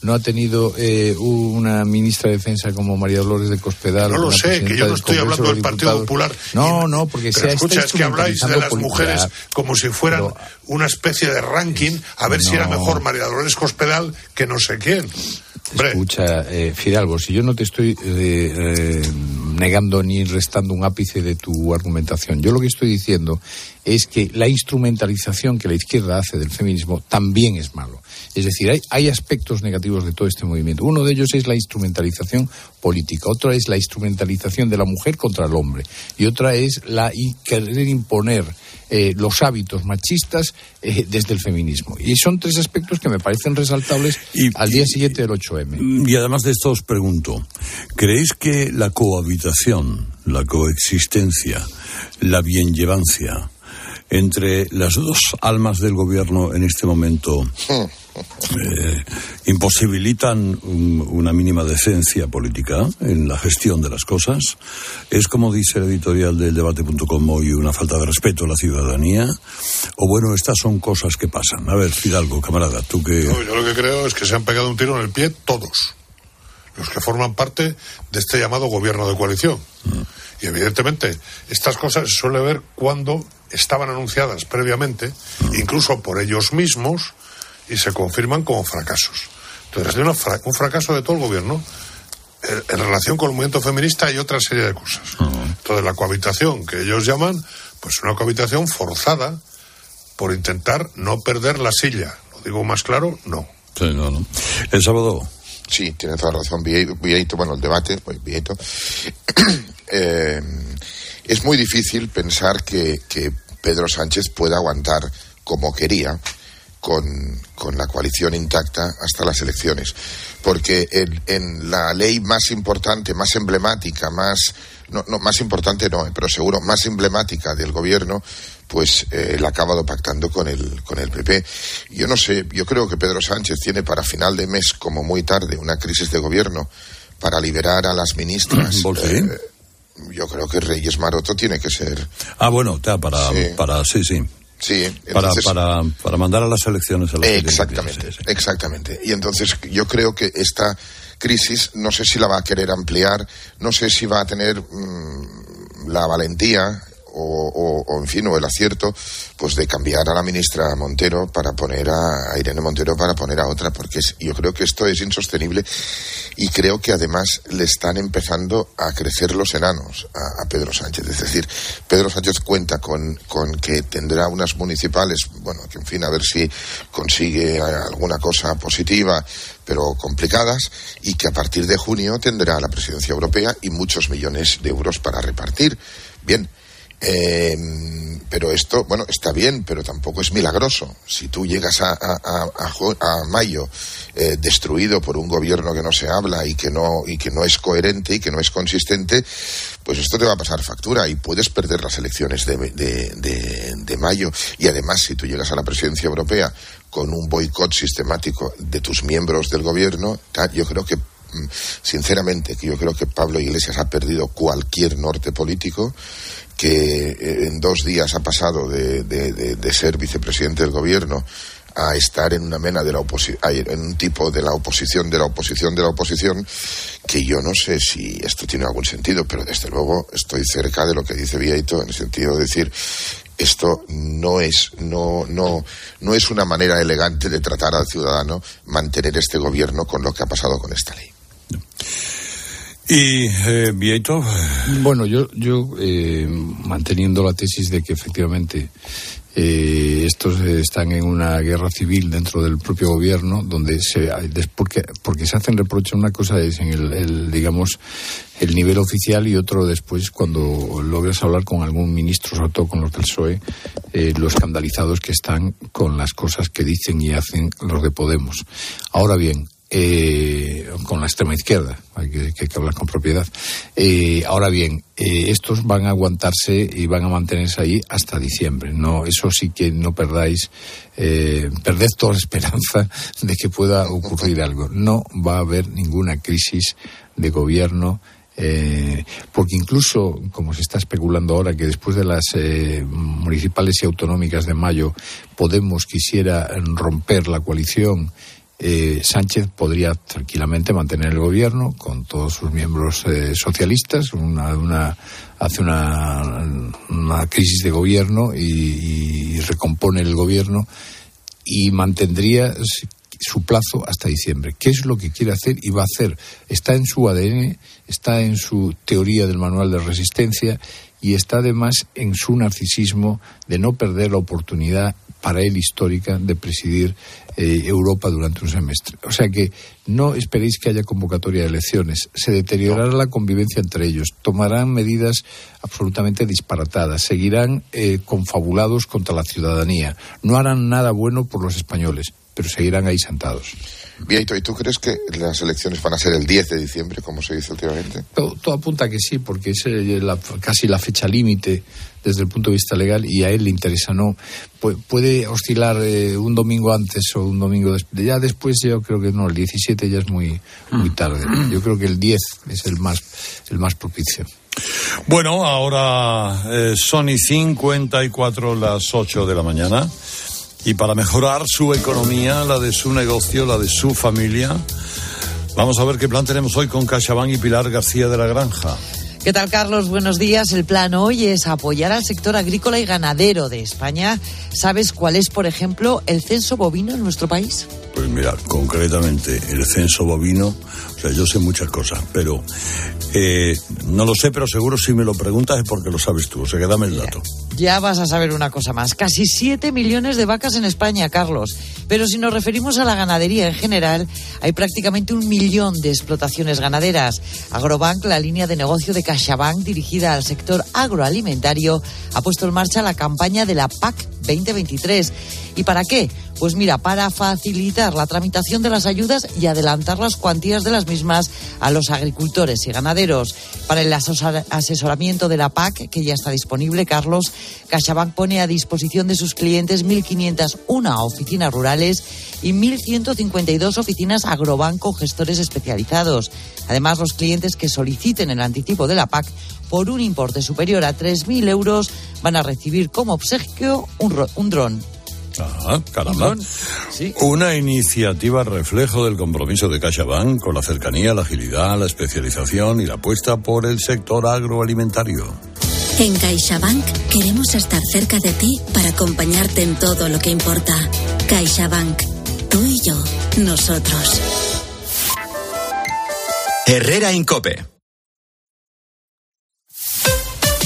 no ha tenido eh, una ministra de Defensa como María Dolores de Cospedal. No lo sé, que yo no estoy Congreso hablando de del Partido Diputados. Popular. No, no, porque Pero se escucha, es que habláis de las mujeres como si fueran una especie de ranking a ver si era mejor María Dolores Cospedal que no sé quién. Escucha, eh, Fidalgo, si yo no te estoy eh, eh, negando ni restando un ápice de tu argumentación, yo lo que estoy diciendo es que la instrumentalización que la izquierda hace del feminismo también es malo. Es decir, hay, hay aspectos negativos de todo este movimiento. Uno de ellos es la instrumentalización política, otro es la instrumentalización de la mujer contra el hombre y otra es la y querer imponer eh, los hábitos machistas eh, desde el feminismo. Y son tres aspectos que me parecen resaltables al día siguiente del 8M. Y además de esto os pregunto, ¿creéis que la cohabitación, la coexistencia, la bienllevancia entre las dos almas del gobierno en este momento eh, imposibilitan un- una mínima decencia política en la gestión de las cosas? ¿Es como dice el editorial del debate.com hoy una falta de respeto a la ciudadanía? O bueno, estas son cosas que pasan. A ver, Fidalgo, camarada, tú que... no, yo lo que creo es que se han pegado un tiro en el pie todos los que forman parte de este llamado gobierno de coalición. Y evidentemente, estas cosas se suele ver cuando estaban anunciadas previamente, incluso por ellos mismos, y se confirman como fracasos. Entonces, es una fra- un fracaso de todo el gobierno eh, en relación con el movimiento feminista y otra serie de cosas. Entonces, la cohabitación que ellos llaman, pues una cohabitación forzada por intentar no perder la silla. ¿Lo digo más claro? No. Sí, no, no. El sábado Sí, tiene toda la razón, Vieito. Bueno, el debate, pues, Vieito. [CLEARS THROAT] Eh, es muy difícil pensar que, que Pedro Sánchez pueda aguantar como quería con, con, la coalición intacta hasta las elecciones. Porque en, en, la ley más importante, más emblemática, más, no, no, más importante no, pero seguro más emblemática del gobierno, pues eh, la ha acabado pactando con el, con el PP. Yo no sé, yo creo que Pedro Sánchez tiene para final de mes, como muy tarde, una crisis de gobierno para liberar a las ministras. [CLEARS THROAT] Eh, yo creo que Reyes Maroto tiene que ser. Ah, bueno, para, sí. para, sí, sí. Sí, entonces, para, para, para, mandar a las elecciones a Exactamente, sí, sí. exactamente. Y entonces yo creo que esta crisis no sé si la va a querer ampliar, no sé si va a tener mmm, la valentía o, en fin, o el acierto, pues de cambiar a la ministra Montero para poner a, a Irene Montero para poner a otra, porque es, yo creo que esto es insostenible y creo que además le están empezando a crecer los enanos a, a Pedro Sánchez. Es decir, Pedro Sánchez cuenta con, con, que tendrá unas municipales, bueno, que en fin, a ver si consigue alguna cosa positiva, pero complicadas, y que a partir de junio tendrá la presidencia europea y muchos millones de euros para repartir. Bien, eh, pero esto, bueno, está bien, pero tampoco es milagroso. Si tú llegas a, a, a, mayo eh, destruido por un gobierno que no se habla y que no, y que no es coherente y que no es consistente, pues esto te va a pasar factura y puedes perder las elecciones de, de, de, de mayo. Y además, si tú llegas a la presidencia europea con un boicot sistemático de tus miembros del gobierno, yo creo que sinceramente que yo creo que Pablo Iglesias ha perdido cualquier norte político que en dos días ha pasado de, de, ser vicepresidente del gobierno a estar en una mena de la oposición, en un tipo de la oposición, de la oposición, de la oposición, que yo no sé si esto tiene algún sentido, pero desde luego estoy cerca de lo que dice Vieito en el sentido de decir esto no es no no no es una manera elegante de tratar al ciudadano mantener este gobierno con lo que ha pasado con esta ley. ¿Y eh, Vieito? Bueno, yo, yo eh, manteniendo la tesis de que efectivamente eh, estos están en una guerra civil dentro del propio gobierno, donde se, porque, porque se hacen reproches, una cosa es en el, el, digamos, el nivel oficial y otro después cuando logras hablar con algún ministro, sobre todo con los del PSOE, eh, los escandalizados que están con las cosas que dicen y hacen los de Podemos. Ahora bien, eh, con la extrema izquierda, hay que, hablar con propiedad. Eh, ahora bien, eh, estos van a aguantarse y van a mantenerse ahí hasta diciembre. No, eso sí que no perdáis, eh, perded toda la esperanza de que pueda ocurrir algo. No va a haber ninguna crisis de gobierno. Porque incluso, como se está especulando ahora, que después de las municipales y autonómicas de mayo, Podemos quisiera romper la coalición eh, Sánchez podría tranquilamente mantener el gobierno con todos sus miembros eh, socialistas, una, hace una, una, crisis de gobierno y, y, recompone el gobierno y mantendría su plazo hasta diciembre. ¿Qué es lo que quiere hacer y va a hacer? Está en su ADN, está en su teoría del manual de resistencia y está además en su narcisismo de no perder la oportunidad para él histórica de presidir eh, Europa durante un semestre. O sea que no esperéis que haya convocatoria de elecciones. Se deteriorará la convivencia entre ellos. Tomarán medidas absolutamente disparatadas. Seguirán eh, confabulados contra la ciudadanía. No harán nada bueno por los españoles, pero seguirán ahí sentados. Vieito, ¿y tú crees que las elecciones van a ser el 10 de diciembre, como se dice últimamente? Todo, todo apunta a que sí, porque es eh, la, casi la fecha límite desde el punto de vista legal y a él le interesa. No Pu puede oscilar eh, un domingo antes o un domingo después. Ya después yo creo que no, el 17 ya es muy, muy tarde. Yo creo que el 10 es el más, el más propicio. Bueno, ahora eh, son y 54 las 8 de la mañana y para mejorar su economía, la de su negocio, la de su familia. Vamos a ver qué plan tenemos hoy con Cachabán y Pilar García de la Granja. ¿Qué tal, Carlos? Buenos días. El plan hoy es apoyar al sector agrícola y ganadero de España. ¿Sabes cuál es, por ejemplo, el censo bovino en nuestro país? Pues mira, concretamente el censo bovino, o sea, yo sé muchas cosas, pero eh, no lo sé, pero seguro si me lo preguntas es porque lo sabes tú, o sea que dame el dato. Ya vas a saber una cosa más. Casi 7 millones de vacas en España, Carlos. Pero si nos referimos a la ganadería en general, hay prácticamente un millón de explotaciones ganaderas. Agrobank, la línea de negocio de CaixaBank dirigida al sector agroalimentario, ha puesto en marcha la campaña de la PAC 2023. ¿Y para qué? Pues mira, para facilitar la tramitación de las ayudas y adelantar las cuantías de las mismas a los agricultores y ganaderos. Para el asesoramiento de la PAC, que ya está disponible, Carlos, CaixaBank pone a disposición de sus clientes 1.501 oficinas rurales y 1.152 oficinas agrobanco gestores especializados. Además, los clientes que soliciten el anticipo de la PAC por un importe superior a 3.000 euros van a recibir como obsequio un, un dron. Ah, caramba. Una iniciativa reflejo del compromiso de CaixaBank con la cercanía, la agilidad, la especialización y la apuesta por el sector agroalimentario. En CaixaBank queremos estar cerca de ti para acompañarte en todo lo que importa. CaixaBank, tú y yo, nosotros. Herrera Incope.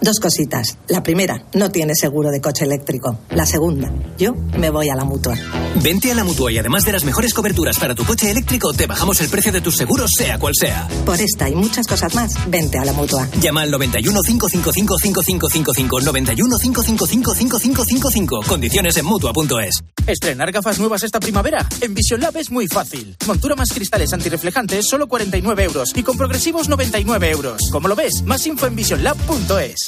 Dos cositas. La primera, no tiene seguro de coche eléctrico. La segunda, yo me voy a la mutua. Vente a la mutua y además de las mejores coberturas para tu coche eléctrico, te bajamos el precio de tus seguros, sea cual sea. Por esta y muchas cosas más, vente a la mutua. Llama al 91 555 5555 91 555 5555. Condiciones en mutua.es. Estrenar gafas nuevas esta primavera. En Vision Lab es muy fácil. Montura más cristales antirreflejantes, solo 49 euros. Y con progresivos, 99 euros. Como lo ves, más info en visionlab.es.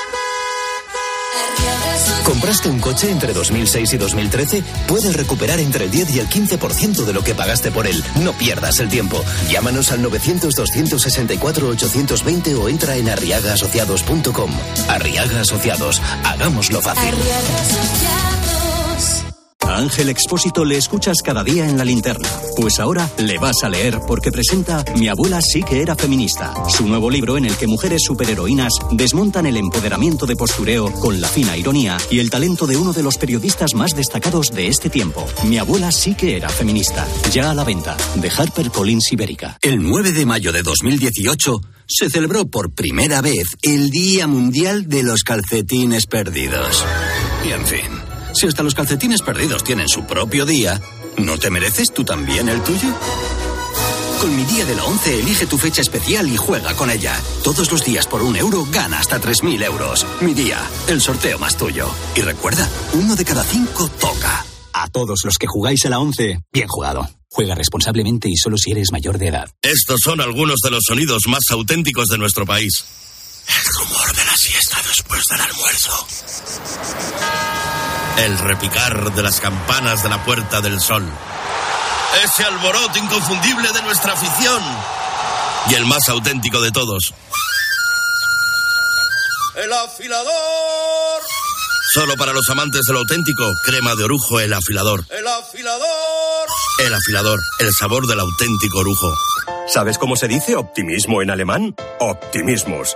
¿Compraste un coche entre 2006 y 2013? Puedes recuperar entre el 10 y el 15% de lo que pagaste por él. No pierdas el tiempo. Llámanos al 900-264-820 o entra en arriagaasociados.com. Arriaga Asociados. Hagámoslo fácil. Ángel Expósito le escuchas cada día en la linterna. Pues ahora le vas a leer porque presenta Mi abuela sí que era feminista, su nuevo libro en el que mujeres superheroínas desmontan el empoderamiento de postureo con la fina ironía y el talento de uno de los periodistas más destacados de este tiempo. Mi abuela sí que era feminista. Ya a la venta, de HarperCollins Ibérica. El 9 de mayo de 2018 se celebró por primera vez el Día Mundial de los Calcetines Perdidos. Y en fin. Si hasta los calcetines perdidos tienen su propio día, ¿no te mereces tú también el tuyo? Con mi día de la 11 elige tu fecha especial y juega con ella. Todos los días por un euro gana hasta 3.000 euros. Mi día, el sorteo más tuyo. Y recuerda, uno de cada cinco toca. A todos los que jugáis a la 11, bien jugado. Juega responsablemente y solo si eres mayor de edad. Estos son algunos de los sonidos más auténticos de nuestro país. El rumor de la siesta después del almuerzo el repicar de las campanas de la Puerta del Sol, ese alboroto inconfundible de nuestra afición y el más auténtico de todos. El afilador. Solo para los amantes del auténtico, crema de orujo, el afilador. El afilador. El afilador, el sabor del auténtico orujo. ¿Sabes cómo se dice optimismo en alemán? Optimismus.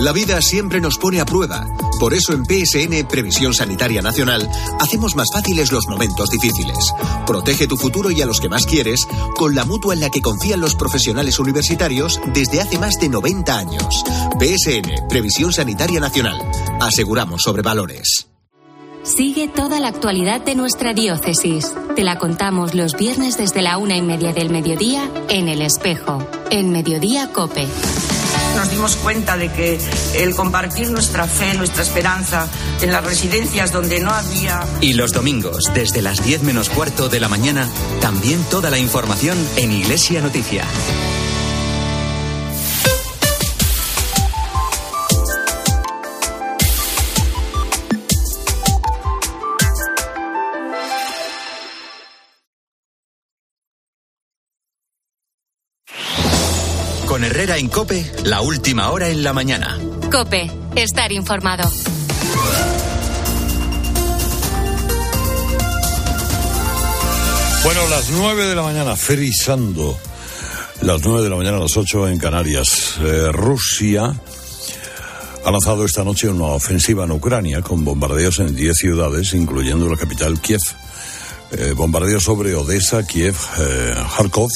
La vida siempre nos pone a prueba. Por eso en PSN Previsión Sanitaria Nacional hacemos más fáciles los momentos difíciles. Protege tu futuro y a los que más quieres con la mutua en la que confían los profesionales universitarios desde hace más de 90 años. PSN Previsión Sanitaria Nacional. Aseguramos sobre valores. Sigue toda la actualidad de nuestra diócesis. Te la contamos los viernes desde la una y media del mediodía en El Espejo, en Mediodía Cope. Nos dimos cuenta de que el compartir nuestra fe, nuestra esperanza en las residencias donde no había... Y los domingos, desde las 10 menos cuarto de la mañana, también toda la información en Iglesia Noticia. En Cope, la última hora en la mañana. Cope, estar informado. Bueno, las 9 de la mañana, frisando. Las 9 de la mañana, las 8 en Canarias. Eh, Rusia ha lanzado esta noche una ofensiva en Ucrania con bombardeos en 10 ciudades, incluyendo la capital Kiev. Eh, bombardeos sobre Odessa, Kiev, eh, Kharkov,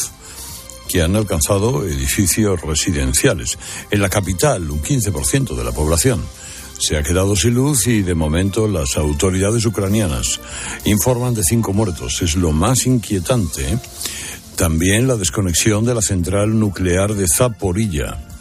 que han alcanzado edificios residenciales. En la capital, un 15% de la población se ha quedado sin luz y de momento las autoridades ucranianas informan de cinco muertos. Es lo más inquietante. También la desconexión de la central nuclear de Zaporilla.